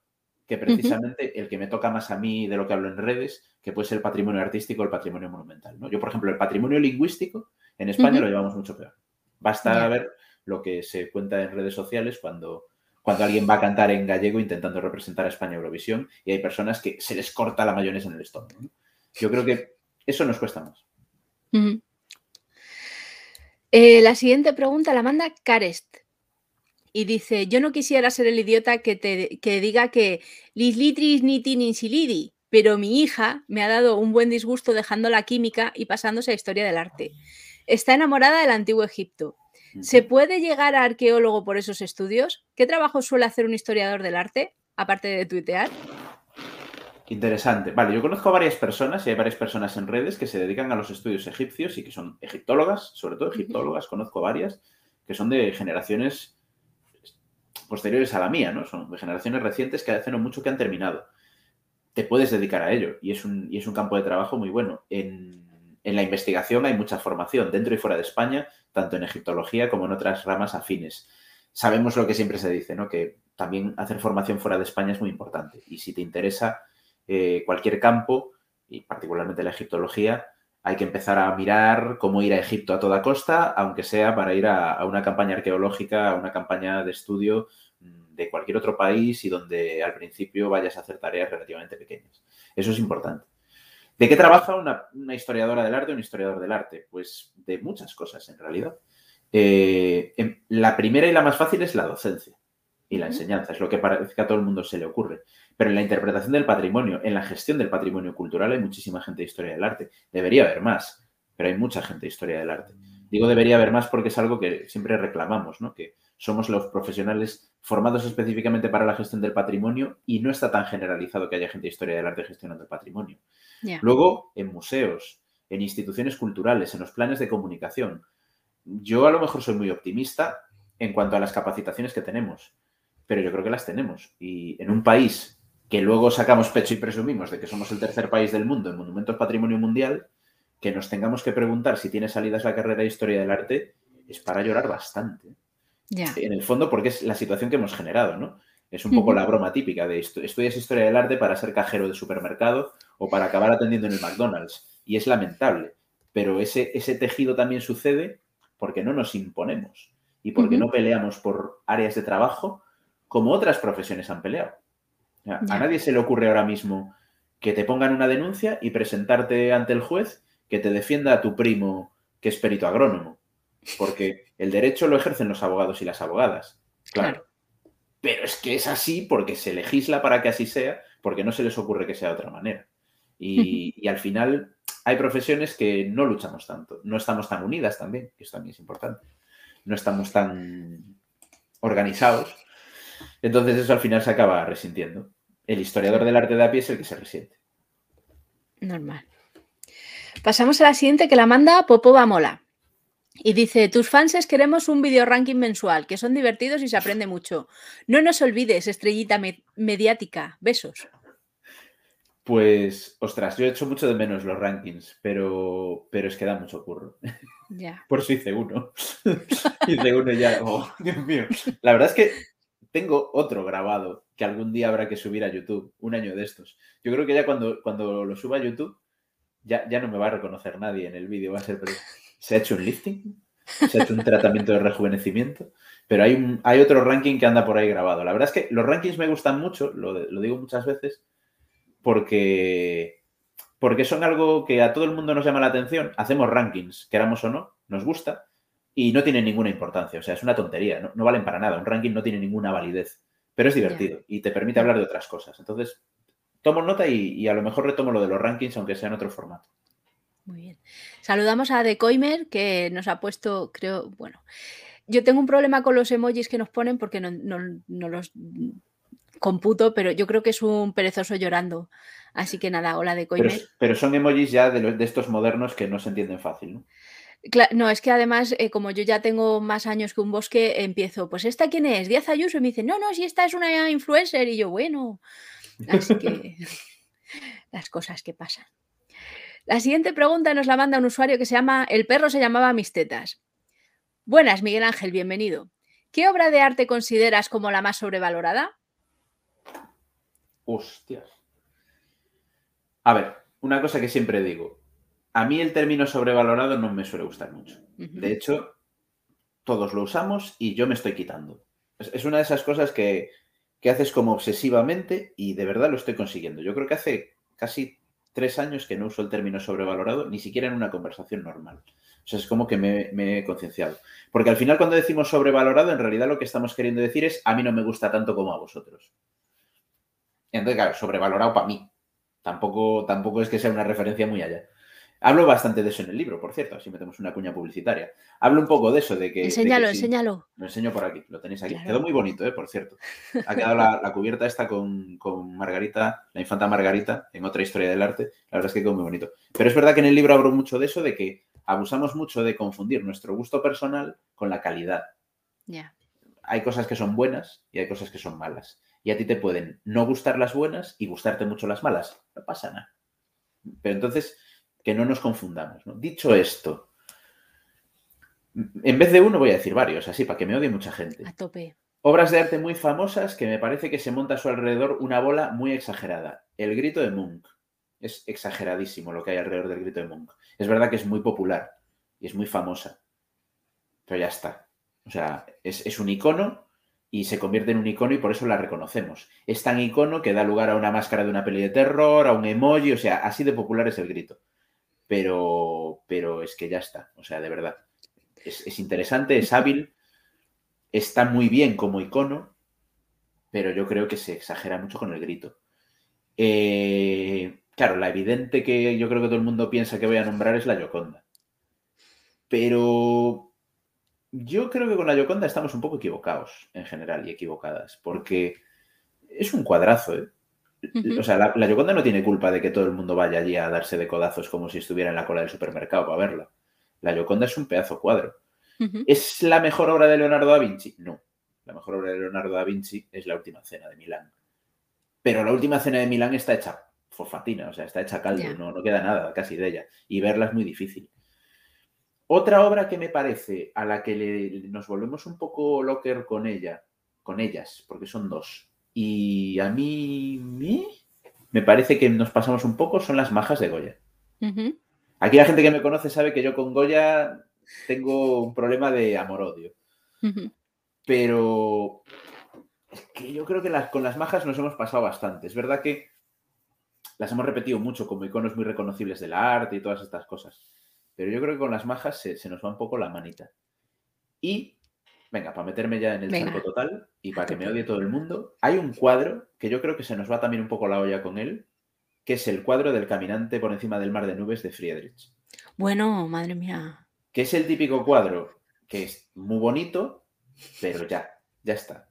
que precisamente el que me toca más a mí de lo que hablo en redes, que puede ser el patrimonio artístico o el patrimonio monumental. ¿no? Yo, por ejemplo, el patrimonio lingüístico en España lo llevamos mucho peor. Basta ver lo que se cuenta en redes sociales cuando, cuando alguien va a cantar en gallego intentando representar a España Eurovisión y hay personas que se les corta la mayonesa en el estómago. Yo creo que eso nos cuesta más. Eh, la siguiente pregunta la manda Karest y dice, yo no quisiera ser el idiota que, te, que diga que lislitris nitin insilidi, pero mi hija me ha dado un buen disgusto dejando la química y pasándose a historia del arte. Está enamorada del antiguo Egipto. ¿Se puede llegar a arqueólogo por esos estudios? ¿Qué trabajo suele hacer un historiador del arte, aparte de tuitear? Interesante. Vale, yo conozco a varias personas y hay varias personas en redes que se dedican a los estudios egipcios y que son egiptólogas, sobre todo egiptólogas, conozco varias, que son de generaciones posteriores a la mía, ¿no? Son de generaciones recientes que hace no mucho que han terminado. Te puedes dedicar a ello y es un, y es un campo de trabajo muy bueno. En, en la investigación hay mucha formación dentro y fuera de España, tanto en egiptología como en otras ramas afines. Sabemos lo que siempre se dice, ¿no? Que también hacer formación fuera de España es muy importante. Y si te interesa eh, cualquier campo, y particularmente la egiptología, hay que empezar a mirar cómo ir a Egipto a toda costa, aunque sea para ir a, una campaña arqueológica, a una campaña de estudio mm, de cualquier otro país y donde al principio vayas a hacer tareas relativamente pequeñas. Eso es importante. ¿De qué trabaja una, historiadora del arte o un historiador del arte? Pues de muchas cosas, en realidad. Eh, em, la primera y la más fácil es la docencia y la enseñanza, es lo que parece que a todo el mundo se le ocurre. Pero en la interpretación del patrimonio, en la gestión del patrimonio cultural, hay muchísima gente de historia del arte. Debería haber más, pero hay mucha gente de historia del arte. Digo debería haber más porque es algo que siempre reclamamos, ¿no? Que somos los profesionales formados específicamente para la gestión del patrimonio y no está tan generalizado que haya gente de historia del arte gestionando el patrimonio. Luego, en museos, en instituciones culturales, en los planes de comunicación. Yo a lo mejor soy muy optimista en cuanto a las capacitaciones que tenemos pero yo creo que las tenemos. Y en un país que luego sacamos pecho y presumimos de que somos el tercer país del mundo en monumentos patrimonio mundial, que nos tengamos que preguntar si tiene salidas la carrera de historia del arte, es para llorar bastante. En el fondo, porque es la situación que hemos generado, ¿no? Es un poco la broma típica de. Estudias historia del arte para ser cajero de supermercado o para acabar atendiendo en el McDonald's. Y es lamentable. Pero ese, ese tejido también sucede porque no nos imponemos y porque no peleamos por áreas de trabajo como otras profesiones han peleado. A nadie se le ocurre ahora mismo que te pongan una denuncia y presentarte ante el juez que te defienda a tu primo que es perito agrónomo. Porque el derecho lo ejercen los abogados y las abogadas. Claro. Pero es que es así porque se legisla para que así sea, porque no se les ocurre que sea de otra manera. Y, y al final hay profesiones que no luchamos tanto, no estamos tan unidas también, que eso también es importante. No estamos tan organizados entonces eso al final se acaba resintiendo. el historiador del arte de a pie es el que se resiente. Normal. Pasamos a la siguiente que la manda Popova Mola. Y dice, tus fans queremos un video ranking mensual, que son divertidos y se aprende mucho. No nos olvides, estrellita mediática. Besos. Pues, ostras, yo he hecho mucho de menos los rankings, pero, pero es que da mucho curro. Ya. Por eso hice uno. hice uno ya. Oh, Dios mío. La verdad es que tengo otro grabado que algún día habrá que subir a YouTube, un año de estos. Yo creo que ya cuando, cuando lo suba a YouTube, ya, ya no me va a reconocer nadie en el vídeo. Va a ser, ¿se ha hecho un lifting? ¿Se ha hecho un tratamiento de rejuvenecimiento? Pero hay, hay otro ranking que anda por ahí grabado. La verdad es que los rankings me gustan mucho, lo, lo digo muchas veces, porque, porque son algo que a todo el mundo nos llama la atención. Hacemos rankings, queramos o no, nos gusta, y no tienen ninguna importancia. O sea, es una tontería, no, valen para nada. Un ranking no tiene ninguna validez, pero es divertido y te permite hablar de otras cosas. Entonces, tomo nota y, a lo mejor retomo lo de los rankings, aunque sea en otro formato. Muy bien. Saludamos a Decoimer, que nos ha puesto, creo, bueno, yo tengo un problema con los emojis que nos ponen porque no, no los computo, pero yo creo que es un perezoso llorando. Así que nada, hola de Pero, pero, son emojis ya de, de, estos modernos que no se entienden fácil, ¿no? No, es que además, eh, como yo ya tengo más años que un bosque, empiezo, pues ¿esta quién es? Díaz Ayuso. Y me dice, no, no, si esta es una influencer. Y yo, bueno, así que las cosas que pasan. La siguiente pregunta nos la manda un usuario que se llama El perro se llamaba Mis tetas. Buenas, Miguel Ángel, bienvenido. ¿Qué obra de arte consideras como la más sobrevalorada? Hostias. A ver, una cosa que siempre digo. A mí el término sobrevalorado no me suele gustar mucho. De hecho, todos lo usamos y yo me estoy quitando. Es, una de esas cosas que, que haces como obsesivamente y de verdad lo estoy consiguiendo. Yo creo que hace casi tres años que no uso el término sobrevalorado, ni siquiera en una conversación normal. O sea, es como que me, me he concienciado. Porque al final cuando decimos sobrevalorado, en realidad lo que estamos queriendo decir es a mí no me gusta tanto como a vosotros. Entonces, claro, sobrevalorado para mí. Tampoco, tampoco es que sea una referencia muy allá. Hablo bastante de eso en el libro, por cierto, así metemos una cuña publicitaria. Hablo un poco de eso, de que... Enséñalo, enséñalo. Lo enseño por aquí, lo tenéis aquí. Quedó muy bonito, ¿eh? por cierto. Ha quedado la, cubierta esta con, Margarita, la infanta Margarita, en otra historia del arte. La verdad es que quedó muy bonito. Pero es verdad que en el libro hablo mucho de eso, de que abusamos mucho de confundir nuestro gusto personal con la calidad. Ya. Hay cosas que son buenas y hay cosas que son malas y a ti te pueden no gustar las buenas y gustarte mucho las malas. No pasa nada. Pero entonces, que no nos confundamos. Dicho esto, en vez de uno voy a decir varios, así para que me odie mucha gente. A tope. Obras de arte muy famosas que me parece que se monta a su alrededor una bola muy exagerada. El grito de Munch. Es exageradísimo lo que hay alrededor del grito de Munch. Es verdad que es muy popular y es muy famosa. Pero ya está. O sea, es, es un icono y se convierte en un icono y por eso la reconocemos. Es tan icono que da lugar a una máscara de una peli de terror, a un emoji, o sea, así de popular es el grito. Pero, pero es que ya está, o sea, de verdad. Es, interesante, es hábil, está muy bien como icono, pero yo creo que se exagera mucho con el grito. Eh, claro, la evidente que yo creo que todo el mundo piensa que voy a nombrar es la Yoconda. Pero yo creo que con la Yoconda estamos un poco equivocados en general y equivocadas, porque es un cuadrazo, ¿eh? O sea, la, Yoconda no tiene culpa de que todo el mundo vaya allí a darse de codazos como si estuviera en la cola del supermercado para verla. La Yoconda es un pedazo cuadro. ¿Es la mejor obra de Leonardo da Vinci? No. La mejor obra de Leonardo da Vinci es La Última Cena de Milán. Pero La Última Cena de Milán está hecha fosfatina, o sea, está hecha caldo, no, no queda nada casi de ella. Y verla es muy difícil. Otra obra que me parece a la que nos volvemos un poco locker con ella, con ellas, porque son dos. Y a mí, me parece que nos pasamos un poco, son las majas de Goya. Aquí la gente que me conoce sabe que yo con Goya tengo un problema de amor-odio. Pero es que yo creo que con las majas nos hemos pasado bastante. Es verdad que las hemos repetido mucho como iconos muy reconocibles del arte y todas estas cosas. Pero yo creo que con las majas se, nos va un poco la manita. Y, venga, para meterme ya en el campo total y para que me odie todo el mundo, hay un cuadro que yo creo que se nos va también un poco la olla con él, que es el cuadro del caminante por encima del mar de nubes de Friedrich. Bueno, madre mía. Que es el típico cuadro que es muy bonito, pero ya, ya está.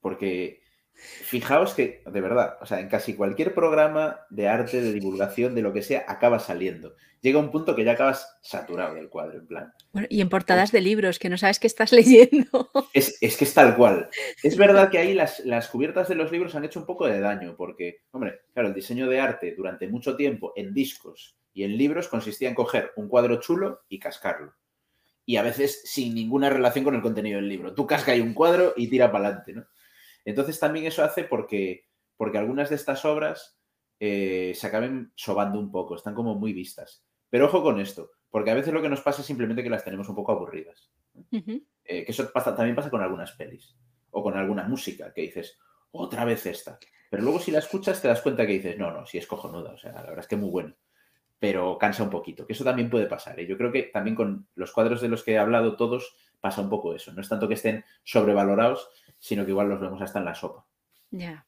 Porque Fijaos que, de verdad, o sea, en casi cualquier programa de arte, de divulgación, de lo que sea, acaba saliendo. Llega un punto que ya acabas saturado del cuadro, en plan. y en portadas de libros, que no sabes qué estás leyendo. Es, que es tal cual. Es verdad que ahí las, las, cubiertas de los libros han hecho un poco de daño, porque, hombre, claro, el diseño de arte durante mucho tiempo en discos y en libros consistía en coger un cuadro chulo y cascarlo. Y a veces sin ninguna relación con el contenido del libro. Tú casca ahí un cuadro y tira para adelante, ¿no? Entonces también eso hace porque, porque algunas de estas obras eh, se acaben sobando un poco, están como muy vistas. Pero ojo con esto, porque a veces lo que nos pasa es simplemente que las tenemos un poco aburridas. Eh, que eso también pasa con algunas pelis o con alguna música, que dices, otra vez esta. Pero luego si la escuchas te das cuenta que dices, no, no, si es cojonuda, o sea, la verdad es que muy bueno. Pero cansa un poquito, que eso también puede pasar. ¿eh? Yo creo que también con los cuadros de los que he hablado todos pasa un poco eso. No es tanto que estén sobrevalorados, sino que igual los vemos hasta en la sopa. Ya,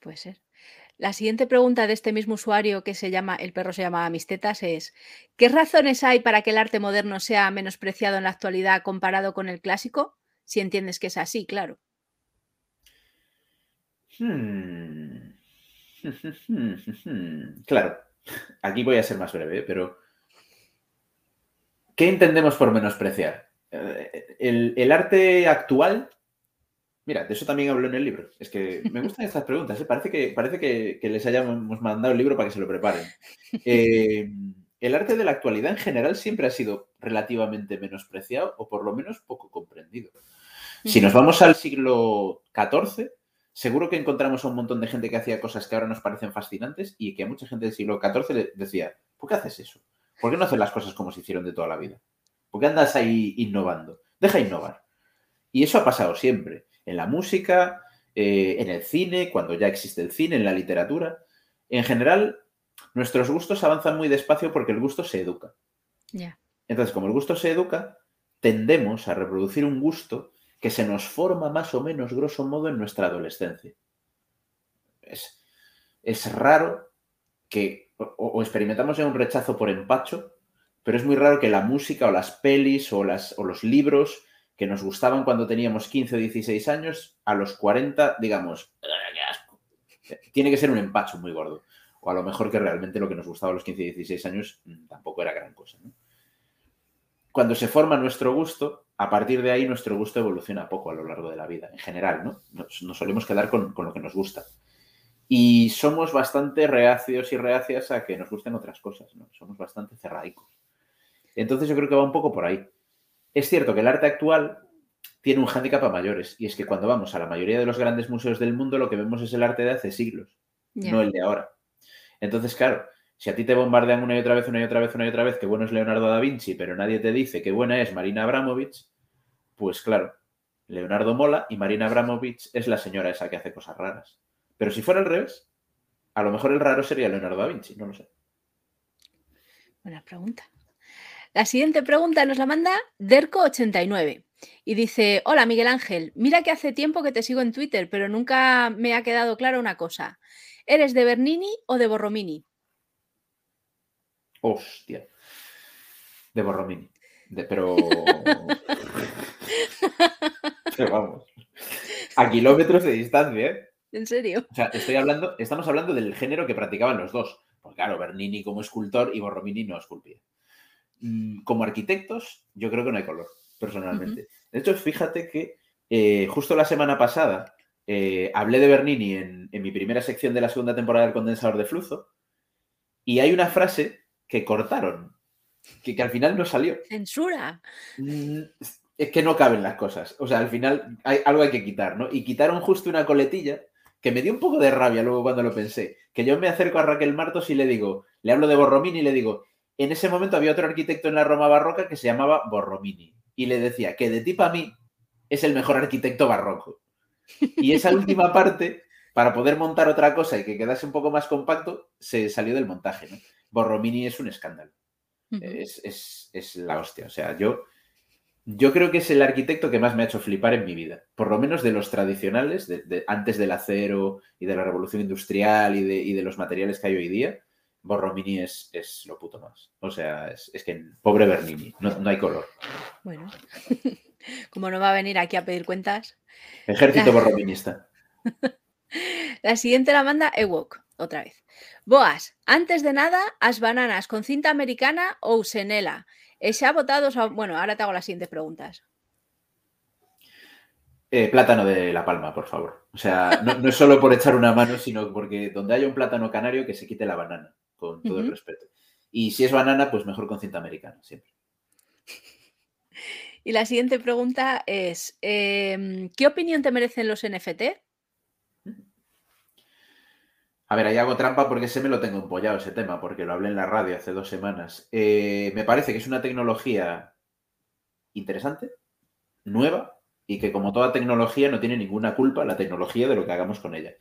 puede ser. La siguiente pregunta de este mismo usuario que se llama El perro se llama Mis tetas es ¿qué razones hay para que el arte moderno sea menospreciado en la actualidad comparado con el clásico? Si entiendes que es así, claro. Hmm. Claro, aquí voy a ser más breve, pero ¿qué entendemos por menospreciar? Eh, el arte actual Mira, de eso también hablo en el libro. Es que me gustan estas preguntas. ¿eh? Parece, que, parece que, les hayamos mandado el libro para que se lo preparen. Eh, el arte de la actualidad en general siempre ha sido relativamente menospreciado o por lo menos poco comprendido. Si nos vamos al siglo XIV, seguro que encontramos a un montón de gente que hacía cosas que ahora nos parecen fascinantes y que a mucha gente del siglo XIV decía, ¿por qué haces eso? ¿Por qué no haces las cosas como se hicieron de toda la vida? ¿Por qué andas ahí innovando? Deja innovar. Y eso ha pasado siempre en la música, eh, en el cine, cuando ya existe el cine, en la literatura. En general, nuestros gustos avanzan muy despacio porque el gusto se educa. Entonces, como el gusto se educa, tendemos a reproducir un gusto que se nos forma más o menos, grosso modo, en nuestra adolescencia. Es, es raro que o, experimentamos ya un rechazo por empacho, pero es muy raro que la música o las pelis o, los libros que nos gustaban cuando teníamos 15 o 16 años, a los 40, digamos, ¡qué asco! Tiene que ser un empacho muy gordo. O a lo mejor que realmente lo que nos gustaba a los 15 y 16 años mm, tampoco era gran cosa. Cuando se forma nuestro gusto, a partir de ahí nuestro gusto evoluciona poco a lo largo de la vida, en general, ¿no? Nos, solemos quedar con, con, lo que nos gusta. Y somos bastante reacios y reacias a que nos gusten otras cosas, ¿no? Somos bastante cerraicos. Entonces yo creo que va un poco por ahí. Es cierto que el arte actual tiene un hándicap a mayores, y es que cuando vamos a la mayoría de los grandes museos del mundo, lo que vemos es el arte de hace siglos, no el de ahora. Entonces, claro, si a ti te bombardean una y otra vez, una y otra vez, una y otra vez, que bueno es Leonardo da Vinci, pero nadie te dice que buena es Marina Abramovich, pues claro, Leonardo mola y Marina Abramovich es la señora esa que hace cosas raras. Pero si fuera al revés, a lo mejor el raro sería Leonardo da Vinci, no lo sé. Buena pregunta. La siguiente pregunta nos la manda Derco89 y dice, hola Miguel Ángel, mira que hace tiempo que te sigo en Twitter, pero nunca me ha quedado clara una cosa. ¿Eres de Bernini o de Borromini? Hostia. De Borromini. pero... pero vamos. A kilómetros de distancia, ¿eh? ¿En serio? O sea, estoy hablando, estamos hablando del género que practicaban los dos. Porque claro, Bernini como escultor y Borromini no esculpía. Mm, como arquitectos, yo creo que no hay color, personalmente. De hecho, fíjate que eh, justo la semana pasada eh, hablé de Bernini en, mi primera sección de la segunda temporada del condensador de flujo y hay una frase que cortaron, que, al final no salió. Censura. Mm, es que no caben las cosas. O sea, al final hay, algo hay que quitar, ¿no? Y quitaron justo una coletilla que me dio un poco de rabia luego cuando lo pensé. Que yo me acerco a Raquel Martos y le digo, le hablo de Borromini y le digo, en ese momento había otro arquitecto en la Roma barroca que se llamaba Borromini y le decía que de ti para mí es el mejor arquitecto barroco. Y esa última parte, para poder montar otra cosa y que quedase un poco más compacto, se salió del montaje. Borromini es un escándalo. es, la hostia. O sea, yo, yo creo que es el arquitecto que más me ha hecho flipar en mi vida. Por lo menos de los tradicionales, de, antes del acero y de la revolución industrial y de, y de los materiales que hay hoy día Borromini es, es lo puto más. O sea, es, que pobre Bernini, no, hay color. Bueno, como no va a venir aquí a pedir cuentas. Ejército borrominista. la siguiente la manda Ewok, otra vez. Boas, antes de nada, as bananas con cinta americana o usenela. Se ha votado, bueno, ahora te hago las siguientes preguntas. Eh, plátano de La Palma, por favor. O sea, no, es solo por echar una mano, sino porque donde haya un plátano canario que se quite la banana, con todo el respeto. Y si es banana, pues mejor con cinta americana, siempre. Y la siguiente pregunta es, em, ¿qué opinión te merecen los NFT? A ver, ahí hago trampa porque ese me lo tengo empollado, ese tema, porque lo hablé en la radio hace dos semanas. Eh, me parece que es una tecnología interesante, nueva, y que como toda tecnología no tiene ninguna culpa la tecnología de lo que hagamos con ella,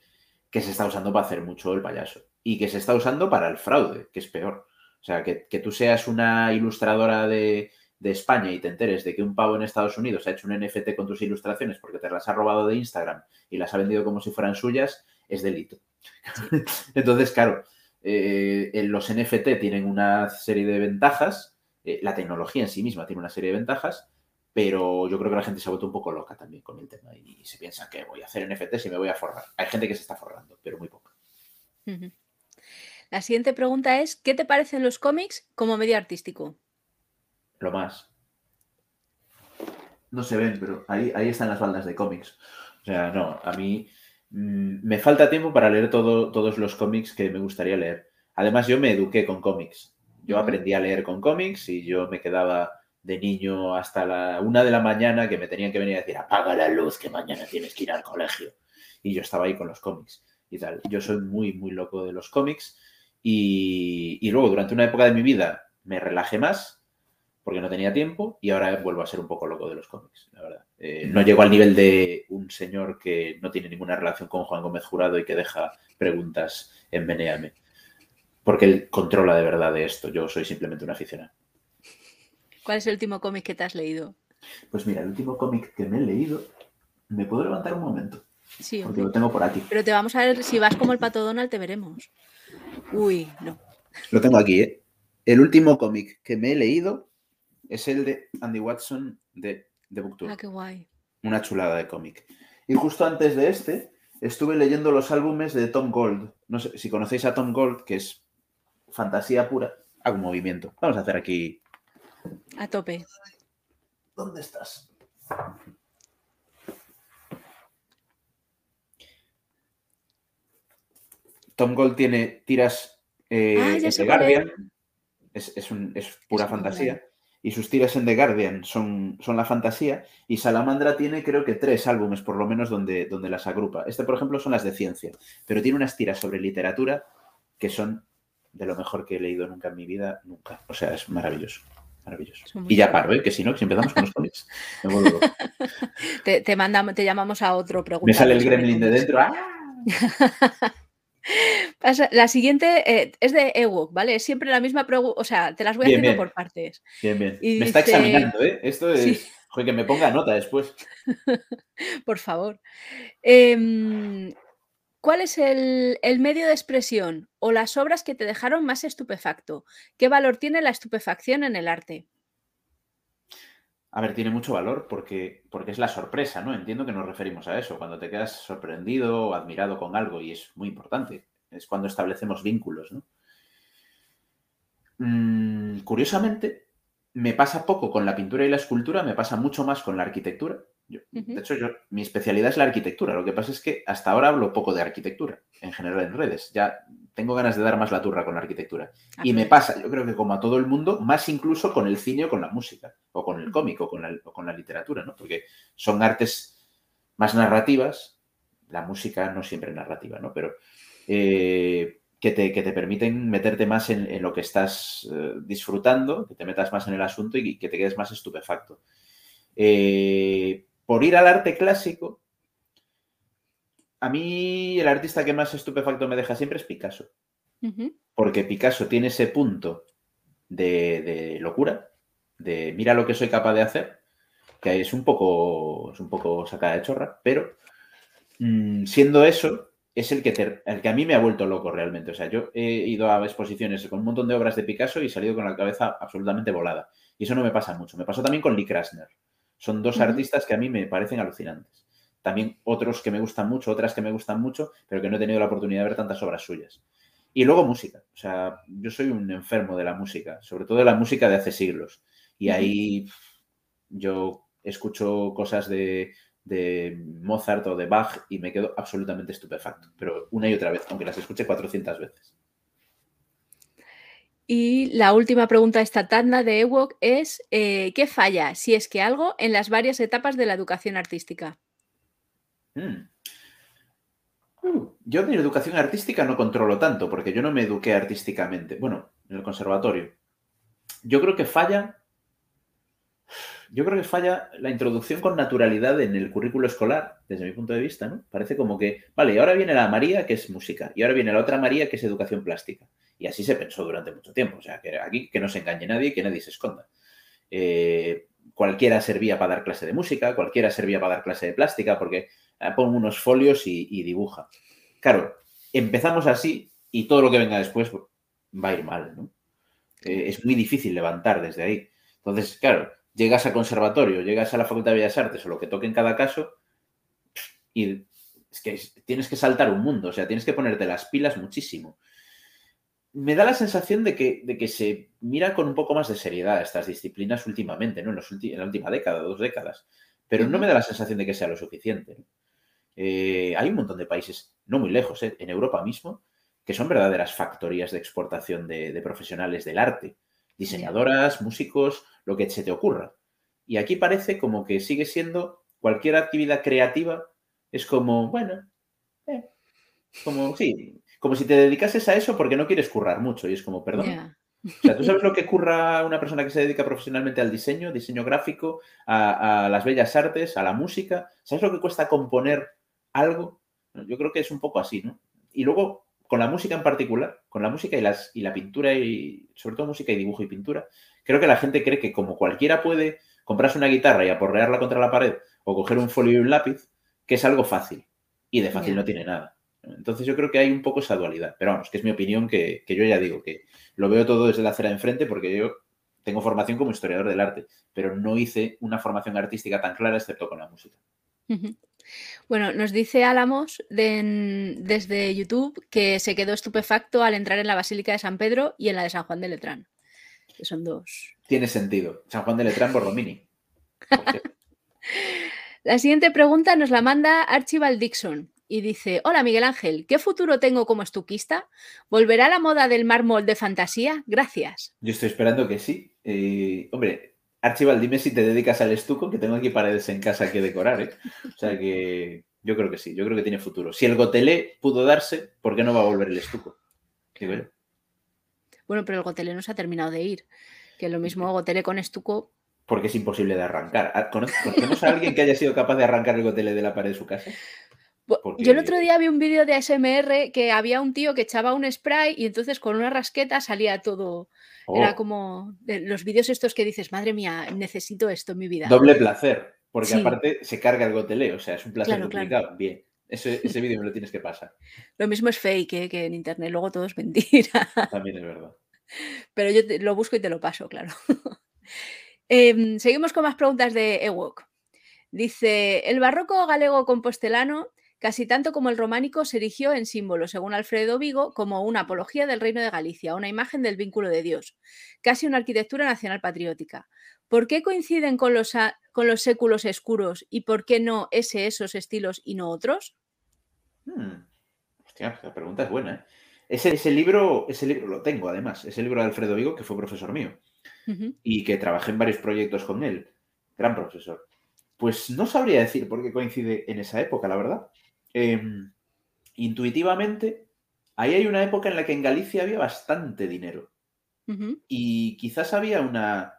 que se está usando para hacer mucho el payaso y que se está usando para el fraude, que es peor. O sea, que, tú seas una ilustradora de, España y te enteres de que un pavo en Estados Unidos ha hecho un NFT con tus ilustraciones porque te las ha robado de Instagram y las ha vendido como si fueran suyas, es delito. Entonces, claro, eh, los NFT tienen una serie de ventajas, eh, la tecnología en sí misma tiene una serie de ventajas, pero yo creo que la gente se ha vuelto un poco loca también con el tema y se piensa que voy a hacer NFTs y me voy a forrar. Hay gente que se está forrando, pero muy poca. La siguiente pregunta es, ¿qué te parecen los cómics como medio artístico? Lo más. No se ven, pero ahí, ahí están las baldas de cómics. O sea, no, a mí mm, me falta tiempo para leer todos los cómics que me gustaría leer. Además, yo me eduqué con cómics. Yo aprendí a leer con cómics y yo me quedaba de niño hasta la una de la mañana que me tenían que venir a decir, apaga la luz, que mañana tienes que ir al colegio. Y yo estaba ahí con los cómics y tal. Yo soy muy, muy loco de los cómics. Y, y luego, durante una época de mi vida, me relajé más porque no tenía tiempo y ahora vuelvo a ser un poco loco de los cómics, la verdad. Eh, no llego al nivel de un señor que no tiene ninguna relación con Juan Gómez Jurado y que deja preguntas en Meneame. Porque él controla de verdad de esto. Yo soy simplemente un aficionado. ¿Cuál es el último cómic que te has leído? Pues mira, el último cómic que me he leído, ¿me puedo levantar un momento? Sí, porque lo tengo por aquí. Pero te vamos a ver, si vas como el pato Donald, te veremos. Uy, no. Lo tengo aquí, ¿eh? El último cómic que me he leído es el de Andy Watson de, de Booktour. Ah, qué guay. Una chulada de cómic. Y justo antes de este, estuve leyendo los álbumes de Tom Gold. No sé si conocéis a Tom Gold, que es fantasía pura. Hago un movimiento. Vamos a hacer aquí a tope. ¿Dónde estás? Tom Gold tiene tiras eh, ah, en The Guardian. Es, pura fantasía. Y sus tiras en The Guardian son, son, la fantasía. Y Salamandra tiene, creo que, tres álbumes, por lo menos, donde, donde las agrupa. Este, por ejemplo, son las de ciencia. Pero tiene unas tiras sobre literatura que son de lo mejor que he leído nunca en mi vida, nunca. O sea, es maravilloso. Maravilloso. Y ya paro, ¿eh? que si no, que si empezamos con los cómics, me vuelvo te, te, mandamos, te llamamos a otro pregunta. Me sale el gremlin de dentro. ¡Ah! La siguiente eh, es de Ewok, ¿vale? Es siempre la misma pregunta, o sea, te las voy haciendo por partes. Bien, bien. me está examinando, ¿eh? Esto es... Joder, que me ponga nota después. por favor. Eh, ¿Cuál es el, medio de expresión o las obras que te dejaron más estupefacto? ¿Qué valor tiene la estupefacción en el arte? A ver, tiene mucho valor porque, porque es la sorpresa, ¿no? Entiendo que nos referimos a eso, cuando te quedas sorprendido o admirado con algo y es muy importante. Es cuando establecemos vínculos, ¿no? Mm, curiosamente, me pasa poco con la pintura y la escultura, me pasa mucho más con la arquitectura. De hecho, yo, mi especialidad es la arquitectura. Lo que pasa es que hasta ahora hablo poco de arquitectura, en general en redes. Ya tengo ganas de dar más la turra con la arquitectura. y me pasa, yo creo que como a todo el mundo, más incluso con el cine o con la música, o con el cómico, o con la, con la literatura, ¿no? Porque son artes más narrativas, la música no siempre narrativa, ¿no? Pero eh, que, te, que, te, permiten meterte más en, lo que estás eh, disfrutando, que te metas más en el asunto y que te quedes más estupefacto. Eh, por ir al arte clásico, a mí el artista que más estupefacto me deja siempre es Picasso. Porque Picasso tiene ese punto de, locura, de mira lo que soy capaz de hacer, que es un poco, es un poco sacada de chorra, pero mm, siendo eso, es el que, el que a mí me ha vuelto loco realmente. O sea, yo he ido a exposiciones con un montón de obras de Picasso y he salido con la cabeza absolutamente volada. Y eso no me pasa mucho. Me pasó también con Lee Krasner. Son dos artistas que a mí me parecen alucinantes. también otros que me gustan mucho, otras que me gustan mucho, pero que no he tenido la oportunidad de ver tantas obras suyas. Y luego música. O sea, yo soy un enfermo de la música, sobre todo de la música de hace siglos. Y ahí yo escucho cosas de, Mozart o de Bach y me quedo absolutamente estupefacto, pero una y otra vez, aunque las escuche 400 veces. Y la última pregunta de esta tanda de Ewok es, eh, ¿qué falla, si es que algo, en las varias etapas de la educación artística? Hmm. Uh, yo de educación artística no controlo tanto, porque yo no me eduqué artísticamente. Bueno, en el conservatorio. Yo creo que falla yo creo que falla la introducción con naturalidad en el currículo escolar, desde mi punto de vista, ¿no? Parece como que, vale, y ahora viene la María, que es música, y ahora viene la otra María, que es educación plástica. Y así se pensó durante mucho tiempo. O sea, que aquí que no se engañe nadie que nadie se esconda. Eh, cualquiera servía para dar clase de música, cualquiera servía para dar clase de plástica, porque eh, pone unos folios y, dibuja. Claro, empezamos así y todo lo que venga después va a ir mal, ¿no? Eh, es muy difícil levantar desde ahí. Entonces, claro, llegas al conservatorio, llegas a la Facultad de Bellas Artes o lo que toque en cada caso, y es que tienes que saltar un mundo, o sea, tienes que ponerte las pilas muchísimo. Me da la sensación de que, de que se mira con un poco más de seriedad estas disciplinas últimamente, ¿no? En, la última década, dos décadas. Pero no me da la sensación de que sea lo suficiente. Eh, hay un montón de países, no muy lejos, ¿eh? en Europa mismo, que son verdaderas factorías de exportación de profesionales del arte diseñadoras, músicos, lo que se te ocurra. Y aquí parece como que sigue siendo cualquier actividad creativa, es como, bueno, eh, como, sí, como si te dedicases a eso porque no quieres currar mucho. Y es como, perdón. O sea, ¿tú sabes lo que curra una persona que se dedica profesionalmente al diseño, diseño gráfico, a, a, las bellas artes, a la música? ¿Sabes lo que cuesta componer algo? Yo creo que es un poco así, ¿no? Y luego, con la música en particular, con la música y, las, y la pintura y sobre todo música y dibujo y pintura, creo que la gente cree que como cualquiera puede comprarse una guitarra y aporrearla contra la pared o coger un folio y un lápiz, que es algo fácil. Y de fácil no tiene nada. Entonces yo creo que hay un poco esa dualidad. Pero vamos, que es mi opinión, que, yo ya digo, que lo veo todo desde la acera de enfrente porque yo tengo formación como historiador del arte, pero no hice una formación artística tan clara excepto con la música. Bueno, nos dice Álamos desde YouTube que se quedó estupefacto al entrar en la Basílica de San Pedro y en la de San Juan de Letrán. Que son dos. Tiene sentido. San Juan de Letrán, Borromini. la siguiente pregunta nos la manda Archibald Dixon y dice: Hola Miguel Ángel, ¿qué futuro tengo como estuquista? ¿Volverá la moda del mármol de fantasía? Gracias. Yo estoy esperando que sí. Eh, hombre, Archibald, dime si te dedicas al estuco, que tengo aquí paredes en casa que decorar, ¿eh? O sea que yo creo que sí, yo creo que tiene futuro. Si el gotelé pudo darse, ¿por qué no va a volver el estuco? bueno. pero el gotelé no se ha terminado de ir. Que lo mismo gotelé con estuco. Porque es imposible de arrancar. Ah, ¿Conocemos a alguien que haya sido capaz de arrancar el gotelé de la pared de su casa? Yo el otro día vi un vídeo de ASMR que había un tío que echaba un spray y entonces con una rasqueta salía todo. Era oh. como los vídeos estos que dices, madre mía, necesito esto en mi vida. Doble placer, porque aparte se carga el gotelé, o sea, es un placer duplicado. Bien, ese, vídeo me lo tienes que pasar. Lo mismo es fake ¿eh? que en internet, luego todo es mentira. También es verdad. Pero yo lo busco y te lo paso, claro. Em, seguimos con más preguntas de Ewok. Dice, el barroco galego compostelano Casi tanto como el románico se erigió en símbolo, según Alfredo Vigo, como una apología del reino de Galicia, una imagen del vínculo de Dios, casi una arquitectura nacional patriótica. ¿Por qué coinciden con los, con los séculos escuros y por qué no ese, esos estilos y no otros? Hmm. Hostia, la pregunta es buena. ¿eh? Ese, libro, ese libro lo tengo, además. Ese libro de Alfredo Vigo, que fue profesor mío y que trabajé en varios proyectos con él. Gran profesor. Pues no sabría decir por qué coincide en esa época, la verdad. Em, intuitivamente, ahí hay una época en la que en Galicia había bastante dinero. Y quizás había una,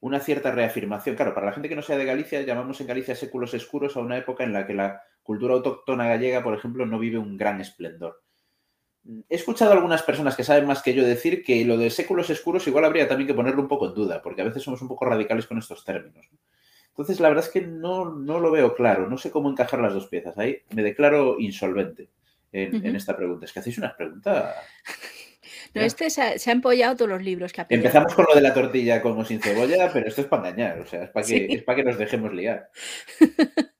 una, cierta reafirmación. Claro, para la gente que no sea de Galicia, llamamos en Galicia séculos oscuros a una época en la que la cultura autóctona gallega, por ejemplo, no vive un gran esplendor. He escuchado a algunas personas que saben más que yo decir que lo de séculos oscuros igual habría también que ponerlo un poco en duda, porque a veces somos un poco radicales con estos términos. Entonces, la verdad es que no, lo veo claro, no sé cómo encajar las dos piezas. Ahí me declaro insolvente en, esta pregunta. Es que hacéis unas preguntas... No, este se ha, empollado todos los libros que ha Empezamos con lo de la tortilla con o sin cebolla, pero esto es para engañar, o sea, es para que, es para que nos dejemos liar.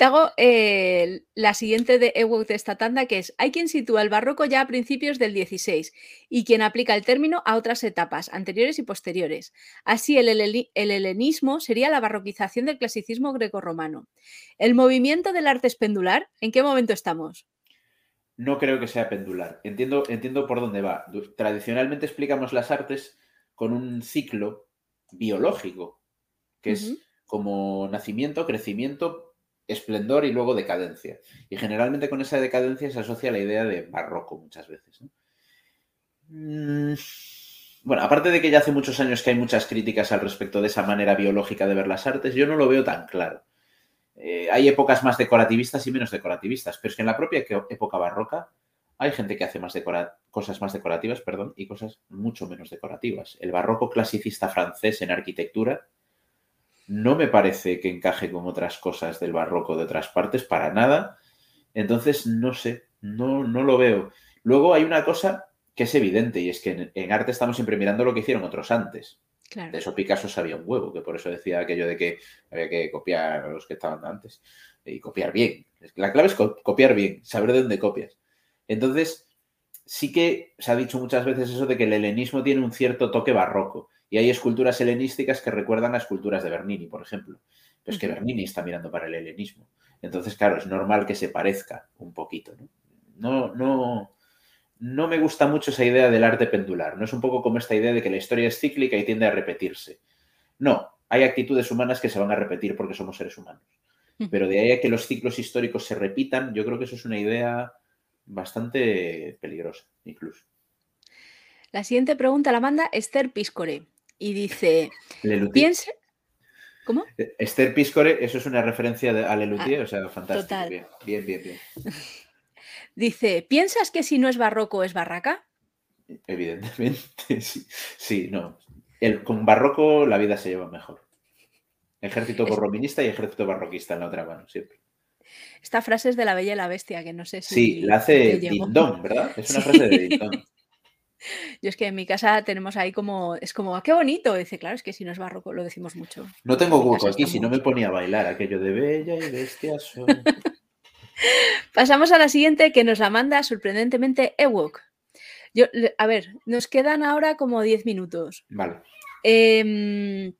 Te hago eh, la siguiente de Ewok de esta tanda, que es, hay quien sitúa el barroco ya a principios del 16 y quien aplica el término a otras etapas, anteriores y posteriores. Así, el, helenismo sería la barroquización del clasicismo grecorromano. ¿El movimiento del arte es pendular? ¿En qué momento estamos? No creo que sea pendular. Entiendo, entiendo por dónde va. Tradicionalmente explicamos las artes con un ciclo biológico, que es como nacimiento, crecimiento, esplendor y luego decadencia. Y generalmente con esa decadencia se asocia la idea de barroco muchas veces. Mm, bueno, aparte de que ya hace muchos años que hay muchas críticas al respecto de esa manera biológica de ver las artes, yo no lo veo tan claro. Eh, hay épocas más decorativistas y menos decorativistas, pero es que en la propia época barroca hay gente que hace más cosas más decorativas perdón, y cosas mucho menos decorativas. El barroco clasicista francés en arquitectura no me parece que encaje con otras cosas del barroco de otras partes, para nada. Entonces, no sé, no, no lo veo. Luego hay una cosa que es evidente y es que en, arte estamos siempre mirando lo que hicieron otros antes. De eso Picasso sabía un huevo, que por eso decía aquello de que había que copiar a los que estaban antes y copiar bien. La clave es copiar bien, saber de dónde copias. Entonces, sí que se ha dicho muchas veces eso de que el helenismo tiene un cierto toque barroco. Y hay esculturas helenísticas que recuerdan a esculturas de Bernini, por ejemplo. Pero es que Bernini está mirando para el helenismo. Entonces, claro, es normal que se parezca un poquito. ¿no? No, no, me gusta mucho esa idea del arte pendular. No es un poco como esta idea de que la historia es cíclica y tiende a repetirse. No, hay actitudes humanas que se van a repetir porque somos seres humanos. Pero de ahí a que los ciclos históricos se repitan, yo creo que eso es una idea bastante peligrosa, incluso. La siguiente pregunta la manda Esther Piscore y dice, piense... ¿Cómo? Eh, Esther Piscore, eso es una referencia a Lelutier, ah, o sea, fantástico. Bien, bien, bien, bien. Dice, ¿piensas que si no es barroco es barraca? Evidentemente, sí. Sí, no. El, con barroco la vida se lleva mejor. Ejército borrominista y ejército barroquista en la otra mano, siempre. Esta frase es de la Bella y la Bestia, que no sé si. Sí, la hace Dindon, ¿verdad? Es una frase de Dindon. Yo es que en mi casa tenemos ahí como, es como, ah, qué bonito. Dice, claro, es que si no es barroco lo decimos mucho. No tengo hueco aquí, si no me ponía a bailar aquello de bella y bestia. Pasamos a la siguiente que nos la manda sorprendentemente Ewok. Yo, a ver, nos quedan ahora como 10 minutos. Vale. Em,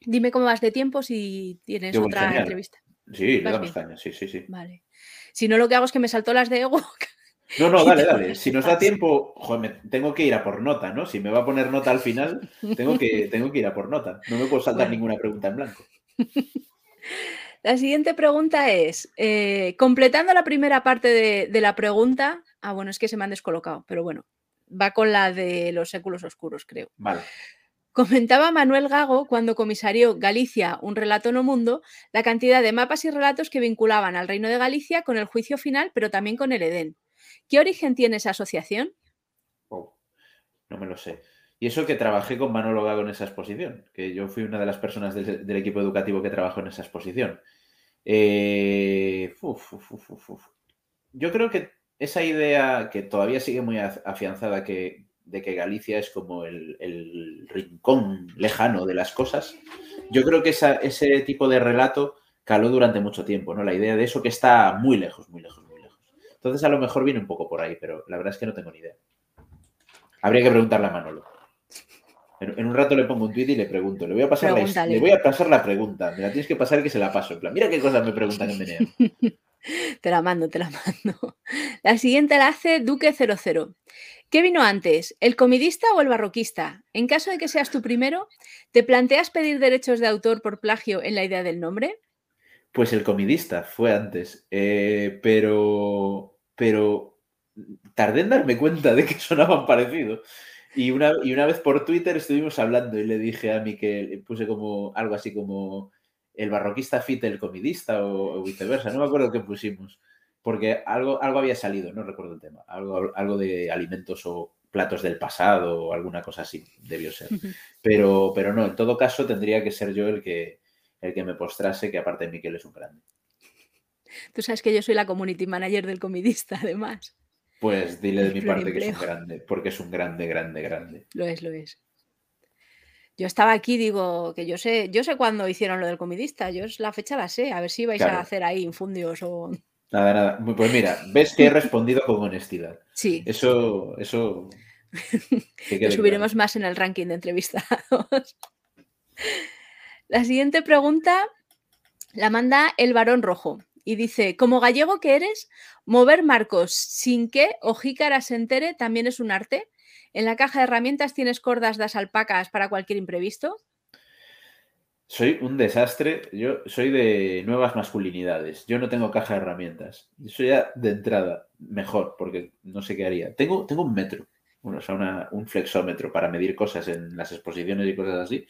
dime cómo vas de tiempo si tienes otra entrevista. Sí, le damos caña, sí, sí, sí. Vale. Si no, lo que hago es que me saltó las de Ewok no, no, dale, dale. Si nos da tiempo, joder, tengo que ir a por nota, ¿no? Si me va a poner nota al final, tengo que, tengo que ir a por nota. No me puedo saltar ninguna pregunta en blanco. La siguiente pregunta es, eh, completando la primera parte de, la pregunta, ah, bueno, es que se me han descolocado, pero bueno, va con la de los séculos oscuros, creo. Vale. Comentaba Manuel Gago cuando comisarió Galicia, un relato no mundo, la cantidad de mapas y relatos que vinculaban al reino de Galicia con el juicio final, pero también con el Edén. ¿Qué origen tiene esa asociación? No me lo sé. Y eso que trabajé con Manolo Gago en esa exposición, que yo fui una de las personas del, equipo educativo que trabajó en esa exposición. Eh, yo creo que esa idea que todavía sigue muy afianzada que, de que Galicia es como el, rincón lejano de las cosas, yo creo que ese tipo de relato caló durante mucho tiempo, ¿no? La idea de eso que está muy lejos, muy lejos, entonces a lo mejor viene un poco por ahí, pero la verdad es que no tengo ni idea. Habría que preguntarle a Manolo. En, un rato le pongo un tweet y le pregunto. Le voy a pasar, la, le voy a pasar la pregunta. Me la tienes que pasar que se la paso. En plan, mira qué cosas me preguntan en Meneo. te la mando, te la mando. La siguiente la hace Duque00. ¿Qué vino antes, el comidista o el barroquista? En caso de que seas tú primero, ¿te planteas pedir derechos de autor por plagio en la idea del nombre? Pues el comidista fue antes, eh, pero pero tardé en darme cuenta de que sonaban parecidos. Y una, y una vez por Twitter estuvimos hablando y le dije a mí que puse como algo así como el barroquista fit el comidista o, viceversa, no me acuerdo qué pusimos, porque algo, algo había salido, no recuerdo el tema, algo, algo de alimentos o platos del pasado o alguna cosa así debió ser. Pero, pero no, en todo caso tendría que ser yo el que, el que me postrase, que aparte Miquel es un grande. Tú sabes que yo soy la community manager del comidista, además. Pues dile de mi parte que es un grande, porque es un grande, grande, grande. Lo es, lo es. Yo estaba aquí, digo, que yo sé, yo sé cuándo hicieron lo del comidista, yo la fecha la sé, a ver si vais a hacer ahí infundios o. Nada, nada. Pues mira, ves que he respondido con honestidad. Sí. Eso, eso. Subiremos más en el ranking de entrevistados. La siguiente pregunta la manda el varón rojo y dice: Como gallego que eres, mover marcos sin que o se entere también es un arte. ¿En la caja de herramientas tienes cordas das alpacas para cualquier imprevisto? Soy un desastre. Yo soy de nuevas masculinidades. Yo no tengo caja de herramientas. Eso ya de entrada, mejor, porque no sé qué haría. Tengo, tengo un metro, o sea, un flexómetro para medir cosas en las exposiciones y cosas así.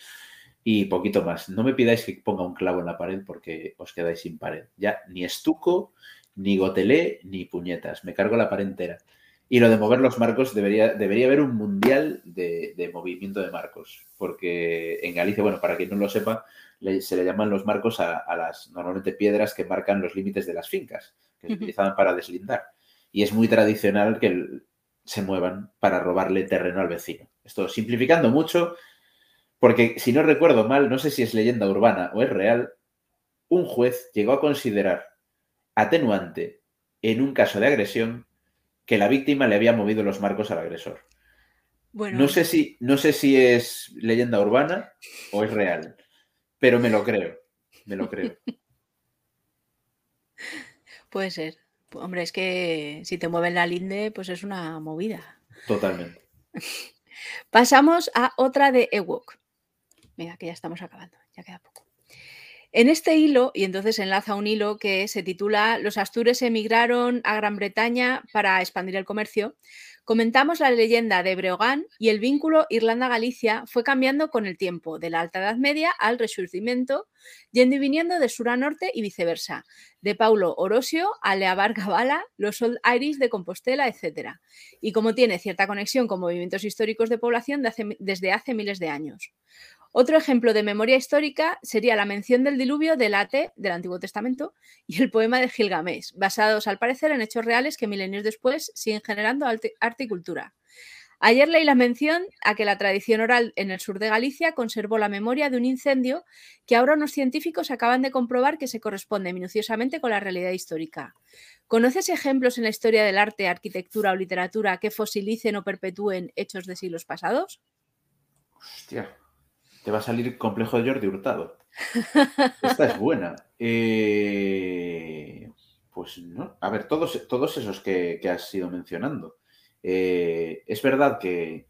Y poquito más. No me pidáis que ponga un clavo en la pared porque os quedáis sin pared. Ya ni estuco, ni gotelé, ni puñetas. Me cargo la pared entera. Y lo de mover los marcos, debería, debería haber un mundial de, movimiento de marcos, porque en Galicia, bueno, para quien no lo sepa, se le llaman los marcos a, las normalmente piedras que marcan los límites de las fincas, que se utilizaban para deslindar. Y es muy tradicional que se muevan para robarle terreno al vecino. Esto simplificando mucho, porque si no recuerdo mal, no sé si es leyenda urbana o es real, un juez llegó a considerar atenuante en un caso de agresión que la víctima le había movido los marcos al agresor. Bueno. No sé si, no sé si es leyenda urbana o es real, pero me lo creo. Me lo creo. Puede ser. Hombre, es que si te mueven la linde, pues es una movida. Totalmente. Pasamos a otra de Ewok. Mira, que ya estamos acabando, ya queda poco. En este hilo, y entonces enlaza un hilo que se titula Los astures emigraron a Gran Bretaña para expandir el comercio, comentamos la leyenda de Breogán y el vínculo Irlanda-Galicia fue cambiando con el tiempo, de la Alta Edad Media al Resurgimiento, yendo y viniendo de sur a norte y viceversa, de Paulo Orosio a Leabar Gabala, los Old de Compostela, etc. Y como tiene cierta conexión con movimientos históricos de población desde hace miles de años. Otro ejemplo de memoria histórica sería la mención del diluvio del Ate del Antiguo Testamento y el poema de Gilgamesh, basados al parecer en hechos reales que milenios después siguen generando arte y cultura. Ayer leí la mención a que la tradición oral en el sur de Galicia conservó la memoria de un incendio que ahora unos científicos acaban de comprobar que se corresponde minuciosamente con la realidad histórica. ¿Conoces ejemplos en la historia del arte, arquitectura o literatura que fosilicen o perpetúen hechos de siglos pasados? Hostia, te va a salir complejo de Jordi Hurtado. Esta es buena. Eh, pues no. A ver, todos, todos esos que, has ido mencionando. Eh, es verdad que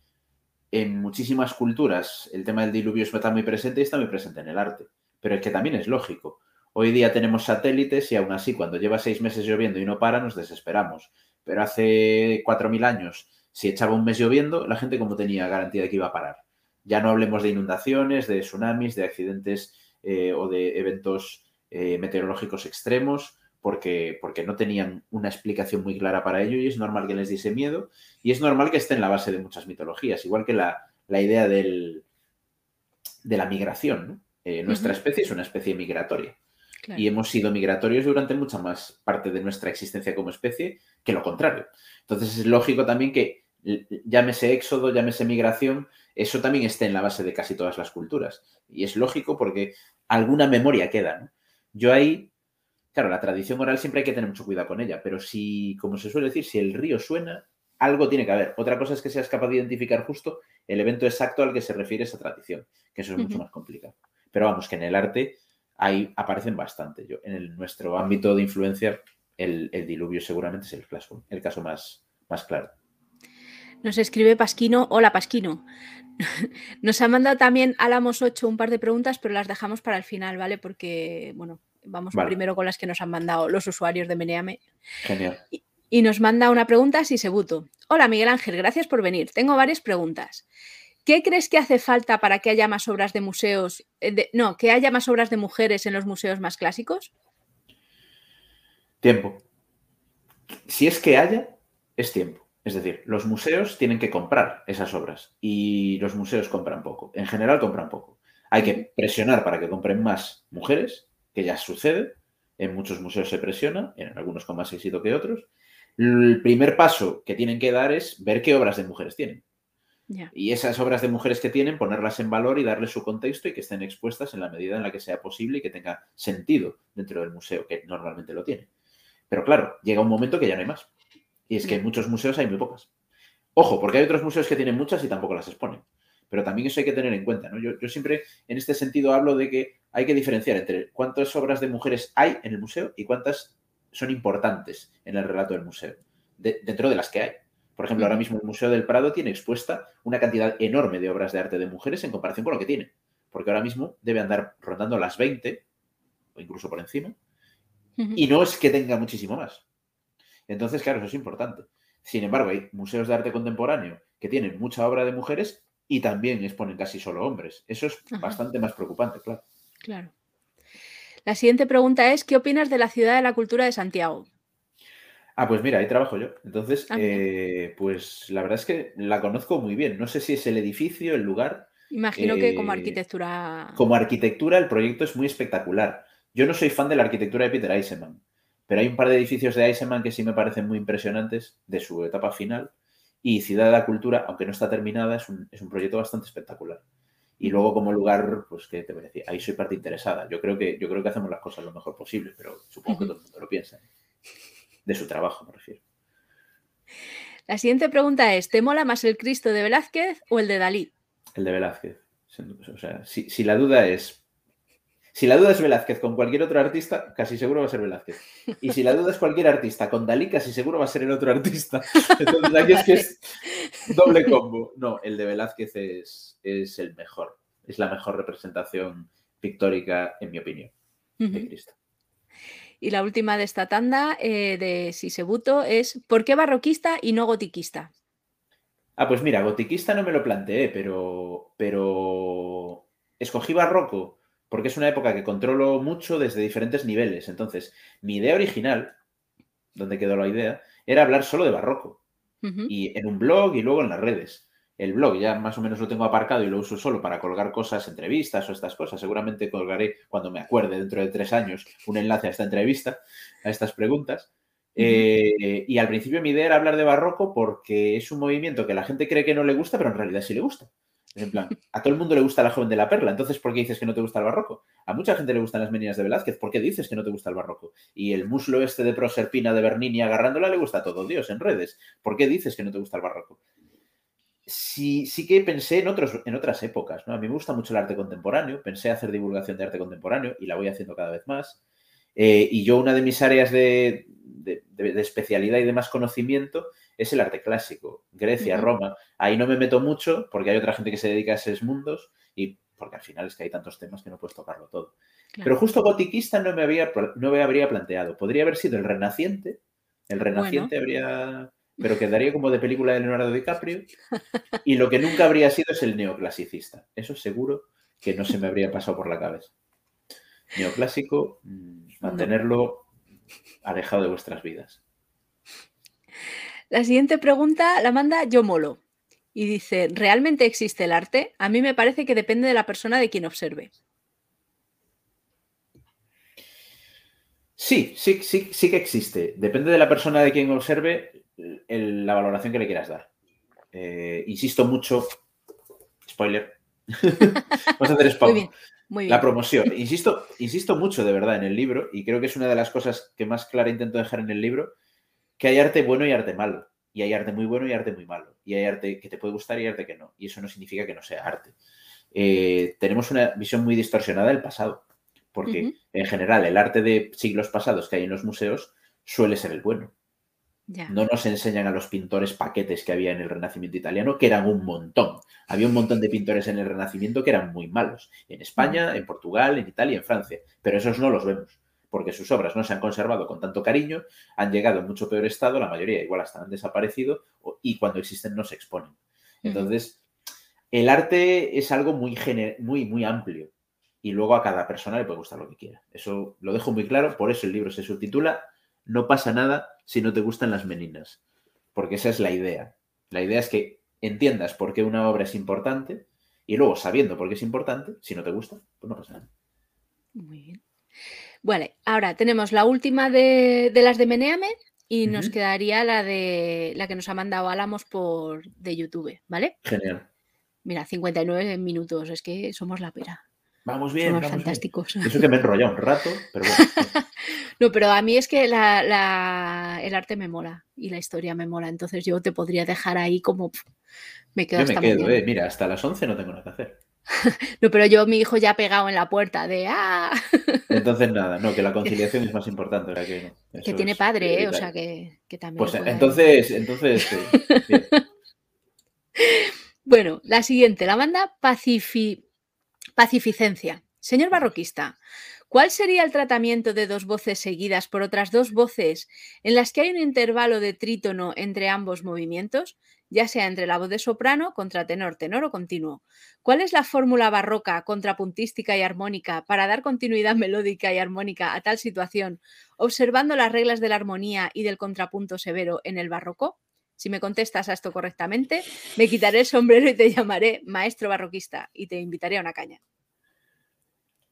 en muchísimas culturas el tema del diluvio está muy presente y está muy presente en el arte. Pero es que también es lógico. Hoy día tenemos satélites y aún así cuando lleva seis meses lloviendo y no para nos desesperamos. Pero hace cuatro mil años, si echaba un mes lloviendo, la gente como tenía garantía de que iba a parar. Ya no hablemos de inundaciones, de tsunamis, de accidentes eh, o de eventos eh, meteorológicos extremos, porque, porque no tenían una explicación muy clara para ello y es normal que les diese miedo y es normal que esté en la base de muchas mitologías, igual que la, idea del, de la migración. Eh, nuestra especie es una especie migratoria. Y hemos sido migratorios durante mucha más parte de nuestra existencia como especie que lo contrario. Entonces es lógico también que llámese éxodo, llámese migración, eso también está en la base de casi todas las culturas. Y es lógico porque alguna memoria queda. Yo ahí, claro, la tradición oral siempre hay que tener mucho cuidado con ella, pero si, como se suele decir, si el río suena, algo tiene que haber. Otra cosa es que seas capaz de identificar justo el evento exacto al que se refiere esa tradición, que eso es mucho más complicado. Pero vamos, que en el arte ahí aparecen bastante. Yo, en nuestro ámbito de influencia, el, diluvio seguramente es el caso, el caso más, más claro. Nos escribe Pasquino, hola Pasquino. Nos ha mandado también Álamos 8 un par de preguntas, pero las dejamos para el final, ¿vale? Porque, bueno, vamos primero con las que nos han mandado los usuarios de Meneame. Genial. Y, nos manda una pregunta Sisebuto. Hola Miguel Ángel, gracias por venir. Tengo varias preguntas. ¿Qué crees que hace falta para que haya más obras de museos? Eh, no, que haya más obras de mujeres en los museos más clásicos? Tiempo. Si es que haya, es tiempo. Es decir, los museos tienen que comprar esas obras y los museos compran poco. En general compran poco. Hay que presionar para que compren más mujeres, que ya sucede. En muchos museos se presiona, en algunos con más éxito que otros. El primer paso que tienen que dar es ver qué obras de mujeres tienen. Y esas obras de mujeres que tienen, ponerlas en valor y darles su contexto y que estén expuestas en la medida en la que sea posible y que tenga sentido dentro del museo, que normalmente lo tiene. Pero claro, llega un momento que ya no hay más. Y es que en muchos museos hay muy pocas. Ojo, porque hay otros museos que tienen muchas y tampoco las exponen. Pero también eso hay que tener en cuenta. ¿no? Yo, siempre en este sentido hablo de que hay que diferenciar entre cuántas obras de mujeres hay en el museo y cuántas son importantes en el relato del museo, dentro de las que hay. Por ejemplo, ahora mismo el Museo del Prado tiene expuesta una cantidad enorme de obras de arte de mujeres en comparación con lo que tiene. Porque ahora mismo debe andar rondando las 20 o incluso por encima. Y no es que tenga muchísimo más. Entonces, claro, eso es importante. Sin embargo, hay museos de arte contemporáneo que tienen mucha obra de mujeres y también exponen casi solo hombres. Eso es bastante más preocupante, claro. Claro. La siguiente pregunta es, ¿qué opinas de la Ciudad de la Cultura de Santiago? Ah, pues mira, ahí trabajo yo. Entonces, ah, eh, pues la verdad es que la conozco muy bien. No sé si es el edificio, el lugar. Imagino que como eh, arquitectura. Como arquitectura, el proyecto es muy espectacular. Yo no soy fan de la arquitectura de Peter Eisenman, pero hay un par de edificios de Eisenman que sí me parecen muy impresionantes de su etapa final. Y Ciudad de la Cultura, aunque no está terminada, es un, proyecto bastante espectacular. Y luego como lugar, pues qué te voy a decir, ahí soy parte interesada. Yo creo que, yo creo que hacemos las cosas lo mejor posible, pero supongo que todo el mundo lo piensa. ¿eh? de su trabajo, me refiero. La siguiente pregunta es, ¿te mola más el Cristo de Velázquez o el de Dalí? El de Velázquez. O sea, si, la duda es... Si la duda es Velázquez con cualquier otro artista, casi seguro va a ser Velázquez. Y si la duda es cualquier artista con Dalí, casi seguro va a ser el otro artista. Entonces aquí es que es doble combo. No, el de Velázquez es, es el mejor. Es la mejor representación pictórica, en mi opinión, de Cristo. Y la última de esta tanda eh, de Sisebuto es ¿por qué barroquista y no gotiquista? Ah, pues mira, gotiquista no me lo planteé, pero, pero escogí barroco porque es una época que controlo mucho desde diferentes niveles. Entonces, mi idea original, donde quedó la idea, era hablar solo de barroco. Y en un blog y luego en las redes el blog ya más o menos lo tengo aparcado y lo uso solo para colgar cosas, entrevistas o estas cosas. Seguramente colgaré cuando me acuerde dentro de tres años un enlace a esta entrevista, a estas preguntas. Eh, y al principio mi idea era hablar de barroco porque es un movimiento que la gente cree que no le gusta, pero en realidad sí le gusta. En plan, a todo el mundo le gusta la joven de la perla, entonces ¿por qué dices que no te gusta el barroco? A mucha gente le gustan las meninas de Velázquez, ¿por qué dices que no te gusta el barroco? Y el muslo este de Proserpina de Bernini agarrándola le gusta a todo Dios en redes, ¿por qué dices que no te gusta el barroco? sí, sí que pensé en, otros, en otras épocas. ¿no? A mí me gusta mucho el arte contemporáneo, pensé hacer divulgación de arte contemporáneo y la voy haciendo cada vez más. Eh, y yo una de mis áreas de, especialidad y de más conocimiento es el arte clásico, Grecia, Roma. Ahí no me meto mucho porque hay otra gente que se dedica a esos mundos y porque al final es que hay tantos temas que no puedes tocarlo todo. Pero justo gotiquista no me, había, no me habría planteado. Podría haber sido el Renaciente. El Renaciente habría pero quedaría como de película de Leonardo DiCaprio. Y lo que nunca habría sido es el neoclasicista. Eso seguro que no se me habría pasado por la cabeza. Neoclásico, mm, mantenerlo alejado de vuestras vidas. La siguiente pregunta la manda Yo Molo y dice, ¿realmente existe el arte? A mí me parece que depende de la persona de quien observe. Sí, sí, sí, sí que existe. Depende de la persona de quien observe la valoración que le quieras dar. Eh, insisto mucho, spoiler, vamos a hacer spoiler. La promoción. Insisto, insisto mucho de verdad en el libro y creo que es una de las cosas que más clara intento dejar en el libro, que hay arte bueno y arte malo. Y hay arte muy bueno y arte muy malo. Y hay arte que te puede gustar y arte que no. Y eso no significa que no sea arte. Eh, tenemos una visión muy distorsionada del pasado. Porque en general el arte de siglos pasados que hay en los museos suele ser el bueno. No nos enseñan a los pintores paquetes que había en el Renacimiento italiano, que eran un montón. Había un montón de pintores en el Renacimiento que eran muy malos. En España, en Portugal, en Italia, en Francia. Pero esos no los vemos, porque sus obras no se han conservado con tanto cariño, han llegado en mucho peor estado, la mayoría igual hasta han desaparecido, y cuando existen no se exponen. Entonces, el arte es algo muy, muy, muy amplio. Y luego a cada persona le puede gustar lo que quiera. Eso lo dejo muy claro, por eso el libro se subtitula No pasa nada si no te gustan las meninas. Porque esa es la idea. La idea es que entiendas por qué una obra es importante y luego, sabiendo por qué es importante, si no te gusta, pues no pasa nada. Muy bien. Bueno, ahora tenemos la última de, las de Meneame y nos quedaría la de la que nos ha mandado Álamos por de YouTube, ¿vale? Genial. Mira, 59 minutos, es que somos la pera. Vamos bien, somos fantásticos. Eso que me he enrollado un rato, pero bueno. no, pero a mí es que la, el arte me mola y la historia me mola, entonces yo te podría dejar ahí como me quedo yo me quedo, eh. Mira, hasta las 11 no tengo nada que hacer. no, pero yo, mi hijo ya ha pegado en la puerta de ¡ah! Entonces nada, no, que la conciliación es más importante, Que, que tiene padre, ¿eh? o sea que, también. Pues entonces, entonces. bueno, la siguiente, la banda Pacificencia. Señor barroquista, ¿cuál sería el tratamiento de dos voces seguidas por otras dos voces en las que hay un intervalo de trítono entre ambos movimientos? Ya sea entre la voz de soprano, contratenor, tenor o continuo. ¿Cuál es la fórmula barroca, contrapuntística y armónica para dar continuidad melódica y armónica a tal situación, observando las reglas de la armonía y del contrapunto severo en el barroco? Si me contestas a esto correctamente, me quitaré el sombrero y te llamaré maestro barroquista y te invitaré a una caña.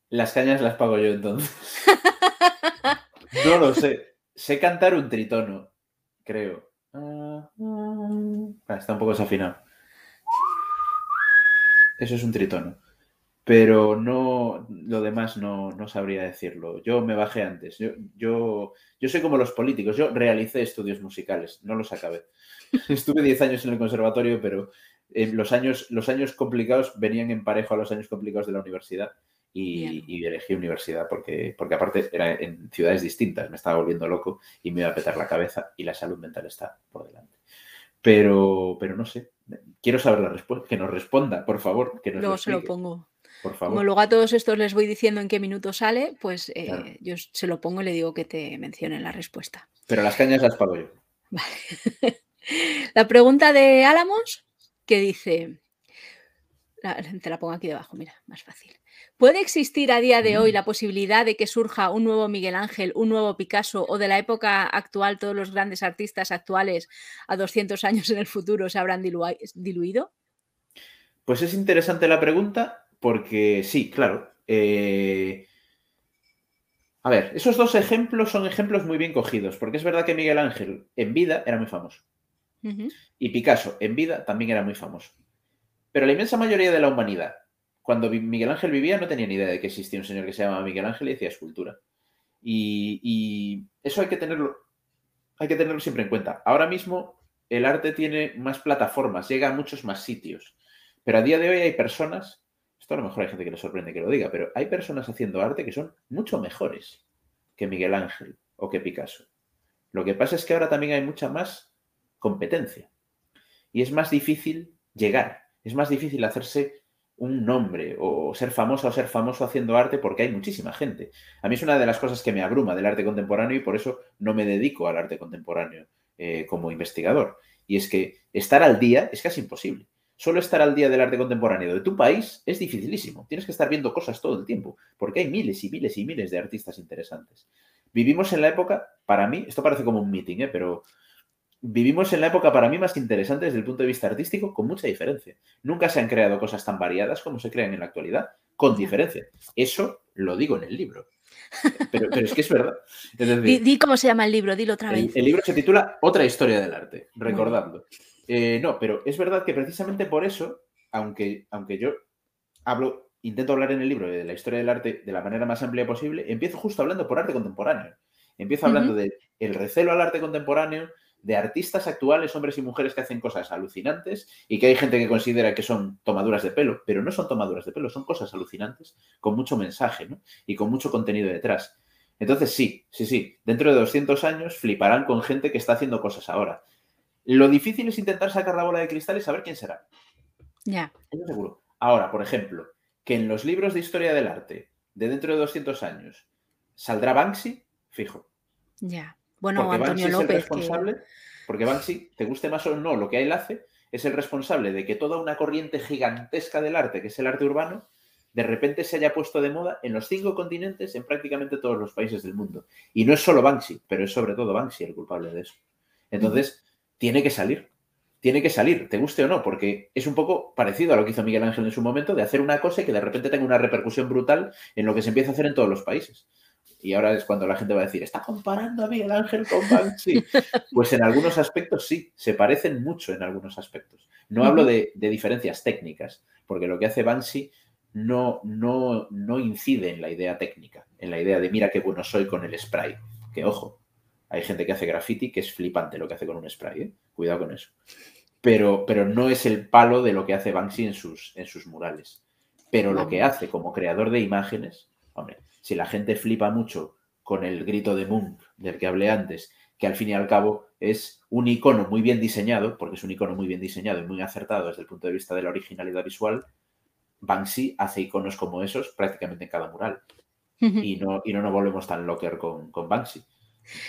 Las cañas las pago yo entonces. no lo sé. Sé cantar un tritono, creo. Ah, está un poco desafinado. Eso es un tritono. Pero no, lo demás no, sabría decirlo. Yo me bajé antes. Yo, yo, yo soy como los políticos. Yo realicé estudios musicales, no los acabé. Estuve 10 años en el conservatorio, pero eh, los, años, los años complicados venían en parejo a los años complicados de la universidad y, elegí universidad porque, porque aparte era en ciudades distintas, me estaba volviendo loco y me iba a petar la cabeza y la salud mental está por delante. Pero, pero no sé, quiero saber la respuesta, que nos responda, por favor. Que nos luego se lo pongo. Por favor. Como luego a todos estos les voy diciendo en qué minuto sale, pues eh, yo se lo pongo y le digo que te mencionen la respuesta. Pero las cañas las pago yo. Vale. la pregunta de Álamos, que dice, te la pongo aquí debajo, mira, más fácil. ¿Puede existir a día de hoy mm. la posibilidad de que surja un nuevo Miguel Ángel, un nuevo Picasso o de la época actual todos los grandes artistas actuales a 200 años en el futuro se habrán diluido? Pues es interesante la pregunta porque sí, claro. Eh, a ver, esos dos ejemplos son ejemplos muy bien cogidos, porque es verdad que Miguel Ángel en vida era muy famoso y Picasso en vida también era muy famoso. Pero la inmensa mayoría de la humanidad cuando Miguel Ángel vivía no tenía ni idea de que existía un señor que se llamaba Miguel Ángel y hacía escultura. Y, eso hay que tenerlo, hay que tenerlo siempre en cuenta. Ahora mismo el arte tiene más plataformas, llega a muchos más sitios. Pero a día de hoy hay personas, esto a lo mejor hay gente que le sorprende que lo diga, pero hay personas haciendo arte que son mucho mejores que Miguel Ángel o que Picasso. Lo que pasa es que ahora también hay mucha más competencia y es más difícil llegar, es más difícil hacerse un nombre o ser famoso o ser famoso haciendo arte porque hay muchísima gente. A mí es una de las cosas que me abruma del arte contemporáneo y por eso no me dedico al arte contemporáneo eh, como investigador. Y es que estar al día es casi imposible. Solo estar al día del arte contemporáneo de tu país es dificilísimo. Tienes que estar viendo cosas todo el tiempo porque hay miles y miles y miles de artistas interesantes. Vivimos en la época, para mí, esto parece como un meeting, ¿eh? pero vivimos en la época para mí más interesante desde el punto de vista artístico, con mucha diferencia. Nunca se han creado cosas tan variadas como se crean en la actualidad, con diferencia. Eso lo digo en el libro. Pero, es que es verdad. di, cómo se llama el libro, dilo otra vez. El, libro se titula Otra historia del arte, recordando. Eh, no, pero es verdad que precisamente por eso, aunque, aunque yo hablo, intento hablar en el libro de la historia del arte de la manera más amplia posible, empiezo justo hablando por arte contemporáneo. Empiezo hablando del recelo al arte contemporáneo, de artistas actuales, hombres y mujeres que hacen cosas alucinantes y que hay gente que considera que son tomaduras de pelo, pero no son tomaduras de pelo, son cosas alucinantes con mucho mensaje y con mucho contenido detrás. Entonces sí, sí, sí, dentro de 200 años fliparán con gente que está haciendo cosas ahora. Lo difícil es intentar sacar la bola de cristal y saber quién será. Ya. Eso seguro. Ahora, por ejemplo, que en los libros de historia del arte de dentro de 200 años saldrá Banksy, fijo. Ya. Bueno, Antonio López. responsable, Porque Banksy, te guste más o no lo que él hace, es el responsable de que toda una corriente gigantesca del arte, que es el arte urbano, de repente se haya puesto de moda en los cinco continentes, en prácticamente todos los países del mundo. Y no es solo Banksy, pero es sobre todo Banksy el culpable de eso. Entonces, tiene que salir. Tiene que salir, te guste o no, porque es un poco parecido a lo que hizo Miguel Ángel en su momento, de hacer una cosa y que de repente tenga una repercusión brutal en lo que se empieza a hacer en todos los países. Y ahora es cuando la gente va a decir, está comparando a Miguel Ángel con Banksy. Pues en algunos aspectos sí, se parecen mucho en algunos aspectos. No hablo de, diferencias técnicas, porque lo que hace Banksy no, no, no incide en la idea técnica, en la idea de mira qué bueno soy con el spray. Que ojo, hay gente que hace graffiti que es flipante lo que hace con un spray, ¿eh? cuidado con eso. Pero, pero no es el palo de lo que hace Banksy en sus, en sus murales. Pero lo que hace como creador de imágenes, hombre, si la gente flipa mucho con el grito de Moon del que hablé antes, que al fin y al cabo es un icono muy bien diseñado, porque es un icono muy bien diseñado y muy acertado desde el punto de vista de la originalidad visual, Banksy hace iconos como esos prácticamente en cada mural. y, no, y no nos volvemos tan locker con, con Banksy.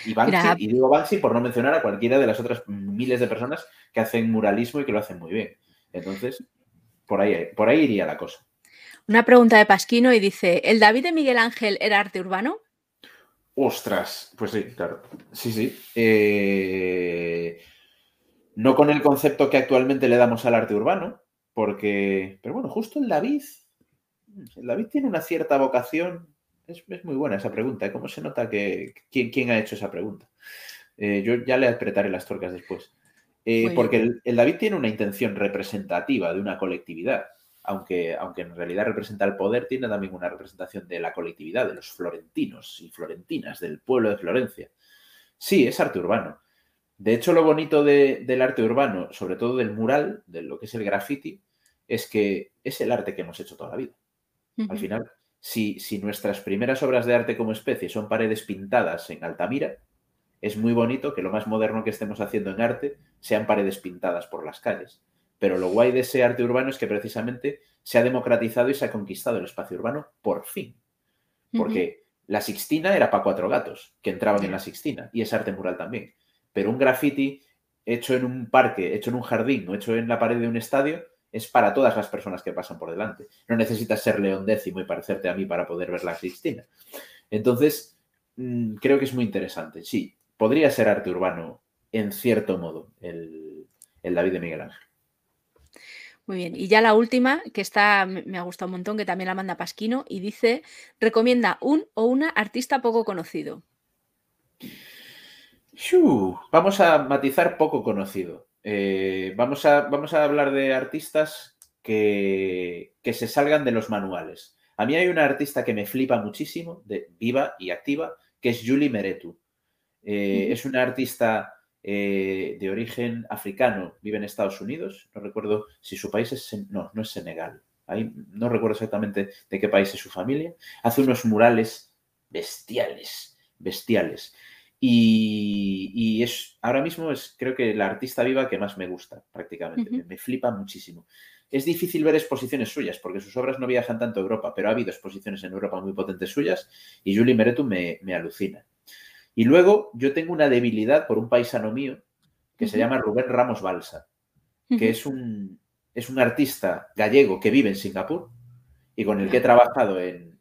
Y, Banksy, y digo Banksy por no mencionar a cualquiera de las otras miles de personas que hacen muralismo y que lo hacen muy bien. Entonces, por ahí, por ahí iría la cosa. Una pregunta de Pasquino y dice, ¿el David de Miguel Ángel era arte urbano? Ostras, pues sí, claro. Sí, sí. Eh, no con el concepto que actualmente le damos al arte urbano, porque, pero bueno, justo el David, el David tiene una cierta vocación. Es, muy buena esa pregunta. ¿eh? ¿Cómo se nota que quién, ha hecho esa pregunta? Eh, yo ya le apretaré las torcas después. porque el David tiene una intención representativa de una colectividad aunque, aunque en realidad representa el poder, tiene también una representación de la colectividad, de los florentinos y florentinas, del pueblo de Florencia. Sí, es arte urbano. De hecho, lo bonito del arte urbano, sobre todo del mural, de lo que es el graffiti, es que es el arte que hemos hecho toda la vida. Al final, si, si, nuestras primeras obras de arte como especie son paredes pintadas en Altamira, es muy bonito que lo más moderno que estemos haciendo en arte sean paredes pintadas por las calles. Pero lo guay de ese arte urbano es que precisamente se ha democratizado y se ha conquistado el espacio urbano por fin. Porque la Sixtina era para cuatro gatos que entraban en la Sixtina y es arte mural también. Pero un graffiti hecho en un parque, hecho en un jardín o hecho en la pared de un estadio es para todas las personas que pasan por delante. No necesitas ser león décimo y parecerte a mí para poder ver la Sixtina. Entonces, mm, creo que es muy interesante. Sí, podría ser arte urbano en cierto modo el, el David de Miguel Ángel. Muy bien. Y ya la última, que está, me ha gustado un montón, que también la manda Pasquino, y dice, recomienda un o una artista poco conocido. vamos a matizar poco conocido. Eh, vamos, a, vamos a hablar de artistas que, que se salgan de los manuales. A mí hay una artista que me flipa muchísimo, de, viva y activa, que es Julie Meretu. Eh, es una artista eh, de origen africano, vive en Estados Unidos. No recuerdo si su país es. No, no es Senegal. Ahí no recuerdo exactamente de qué país es su familia. Hace unos murales bestiales, bestiales. Y, es ahora mismo es creo que la artista viva que más me gusta prácticamente. me, flipa muchísimo. Es difícil ver exposiciones suyas porque sus obras no viajan tanto a Europa, pero ha habido exposiciones en Europa muy potentes suyas y Julie Meretu me, me alucina. Y luego yo tengo una debilidad por un paisano mío que se llama Rubén Ramos Balsa, que es, un, es un artista gallego que vive en Singapur y con el que he trabajado en,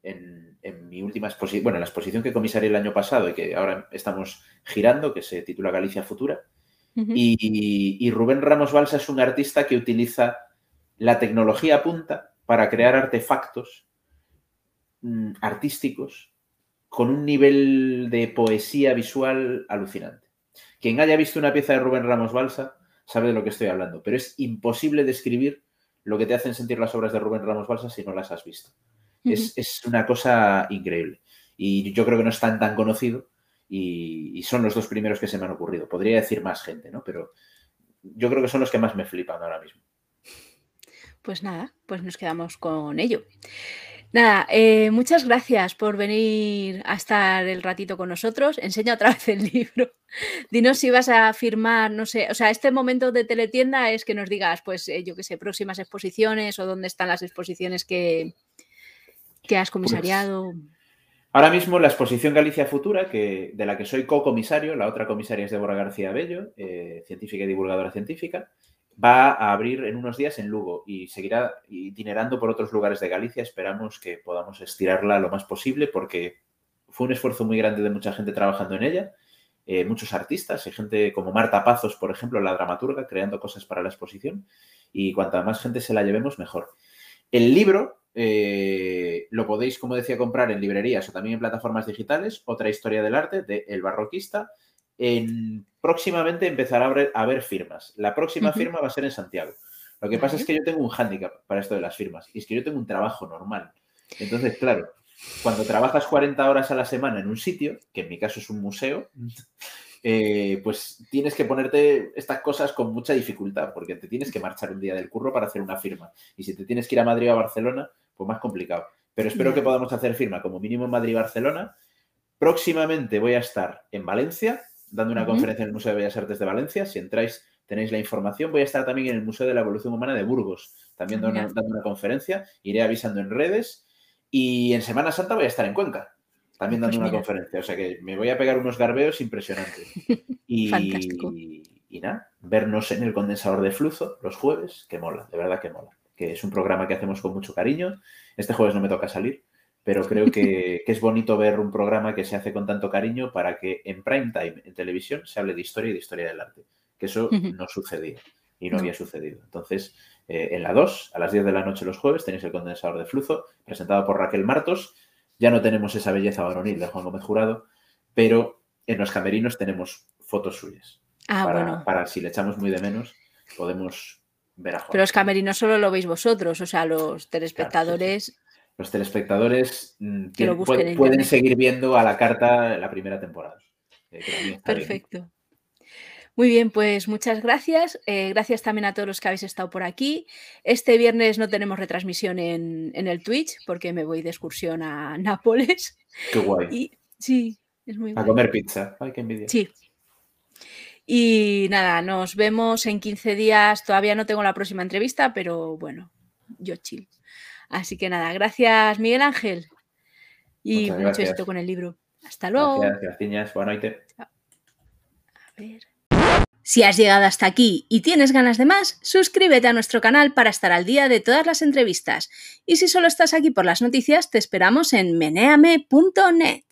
mi última exposición, bueno, la exposición que comisarié el año pasado y que ahora estamos girando, que se titula Galicia Futura. y, Rubén Ramos Balsa es un artista que utiliza la tecnología punta para crear artefactos mm, artísticos con un nivel de poesía visual alucinante. Quien haya visto una pieza de Rubén Ramos Balsa sabe de lo que estoy hablando, pero es imposible describir lo que te hacen sentir las obras de Rubén Ramos Balsa si no las has visto. es, una cosa increíble. Y yo creo que no están tan conocido y, son los dos primeros que se me han ocurrido. Podría decir más gente, ¿no? Pero yo creo que son los que más me flipan ahora mismo. Pues nada, pues nos quedamos con ello. Nada, eh, muchas gracias por venir a estar el ratito con nosotros. Enseña otra vez el libro. Dinos si vas a firmar, no sé, o sea, este momento de teletienda es que nos digas, pues, eh, yo qué sé, próximas exposiciones o dónde están las exposiciones que, que has pues comisariado. ahora mismo la exposición Galicia Futura, que, de la que soy co-comisario, la otra comisaria es Débora García Bello, eh, científica y divulgadora científica va a abrir en unos días en Lugo y seguirá itinerando por otros lugares de Galicia. Esperamos que podamos estirarla lo más posible porque fue un esfuerzo muy grande de mucha gente trabajando en ella, eh, muchos artistas, hay gente como Marta Pazos, por ejemplo, la dramaturga, creando cosas para la exposición y cuanta más gente se la llevemos, mejor. El libro eh, lo podéis, como decía, comprar en librerías o también en plataformas digitales. Otra historia del arte de El Barroquista. En, próximamente empezará a haber, firmas. La próxima firma va a ser en Santiago. Lo que pasa es que yo tengo un hándicap para esto de las firmas y es que yo tengo un trabajo normal. Entonces, claro, cuando trabajas 40 horas a la semana en un sitio, que en mi caso es un museo, eh, pues tienes que ponerte estas cosas con mucha dificultad, porque te tienes que marchar un día del curro para hacer una firma. Y si te tienes que ir a Madrid o a Barcelona, pues más complicado. Pero espero que podamos hacer firma como mínimo en Madrid y Barcelona. Próximamente voy a estar en Valencia, dando una conferencia en el Museo de Bellas Artes de Valencia. Si entráis, tenéis la información. Voy a estar también en el Museo de la Evolución Humana de Burgos, también dando una conferencia. Iré avisando en redes y en Semana Santa voy a estar en Cuenca, también dando pues una conferencia. O sea que me voy a pegar unos garbeos impresionantes. Y, Fantástico. Y, nada, vernos en el condensador de flujo los jueves, que mola, de verdad que mola. Que es un programa que hacemos con mucho cariño. Este jueves no me toca salir, pero creo que, es bonito ver un programa que se hace con tanto cariño para que en prime time, en televisión, se hable de historia y de historia del arte. Que eso no sucedía y no, había sucedido. Entonces, eh, en la 2, a las 10 de la noche los jueves, tenéis el condensador de flujo, presentado por Raquel Martos. Ya no tenemos esa belleza varonil de Juan Gómez Jurado, pero en los camerinos tenemos fotos suyas. Ah, para, bueno. para si le echamos muy de menos, podemos ver a Juan. Pero los camerinos solo lo veis vosotros, o sea, los telespectadores. Los telespectadores mm, pueden, seguir viendo a la carta la primera temporada. Perfecto. Muy bien, pues muchas gracias. Eh, gracias también a todos los que habéis estado por aquí. Este viernes no tenemos retransmisión en, el Twitch porque me voy de excursión a Nápoles. Qué guay. sí, es muy guay. A comer pizza. Ay, qué envidia. Sí. Y nada, nos vemos en 15 días. Todavía no tengo la próxima entrevista, pero bueno, yo chill. Así que nada, gracias Miguel Ángel. Y mucho éxito con el libro. Hasta luego. Gracias, gracias. Buenas noches. A ver. Si has llegado hasta aquí y tienes ganas de más, suscríbete a nuestro canal para estar al día de todas las entrevistas. Y si solo estás aquí por las noticias, te esperamos en meneame.net.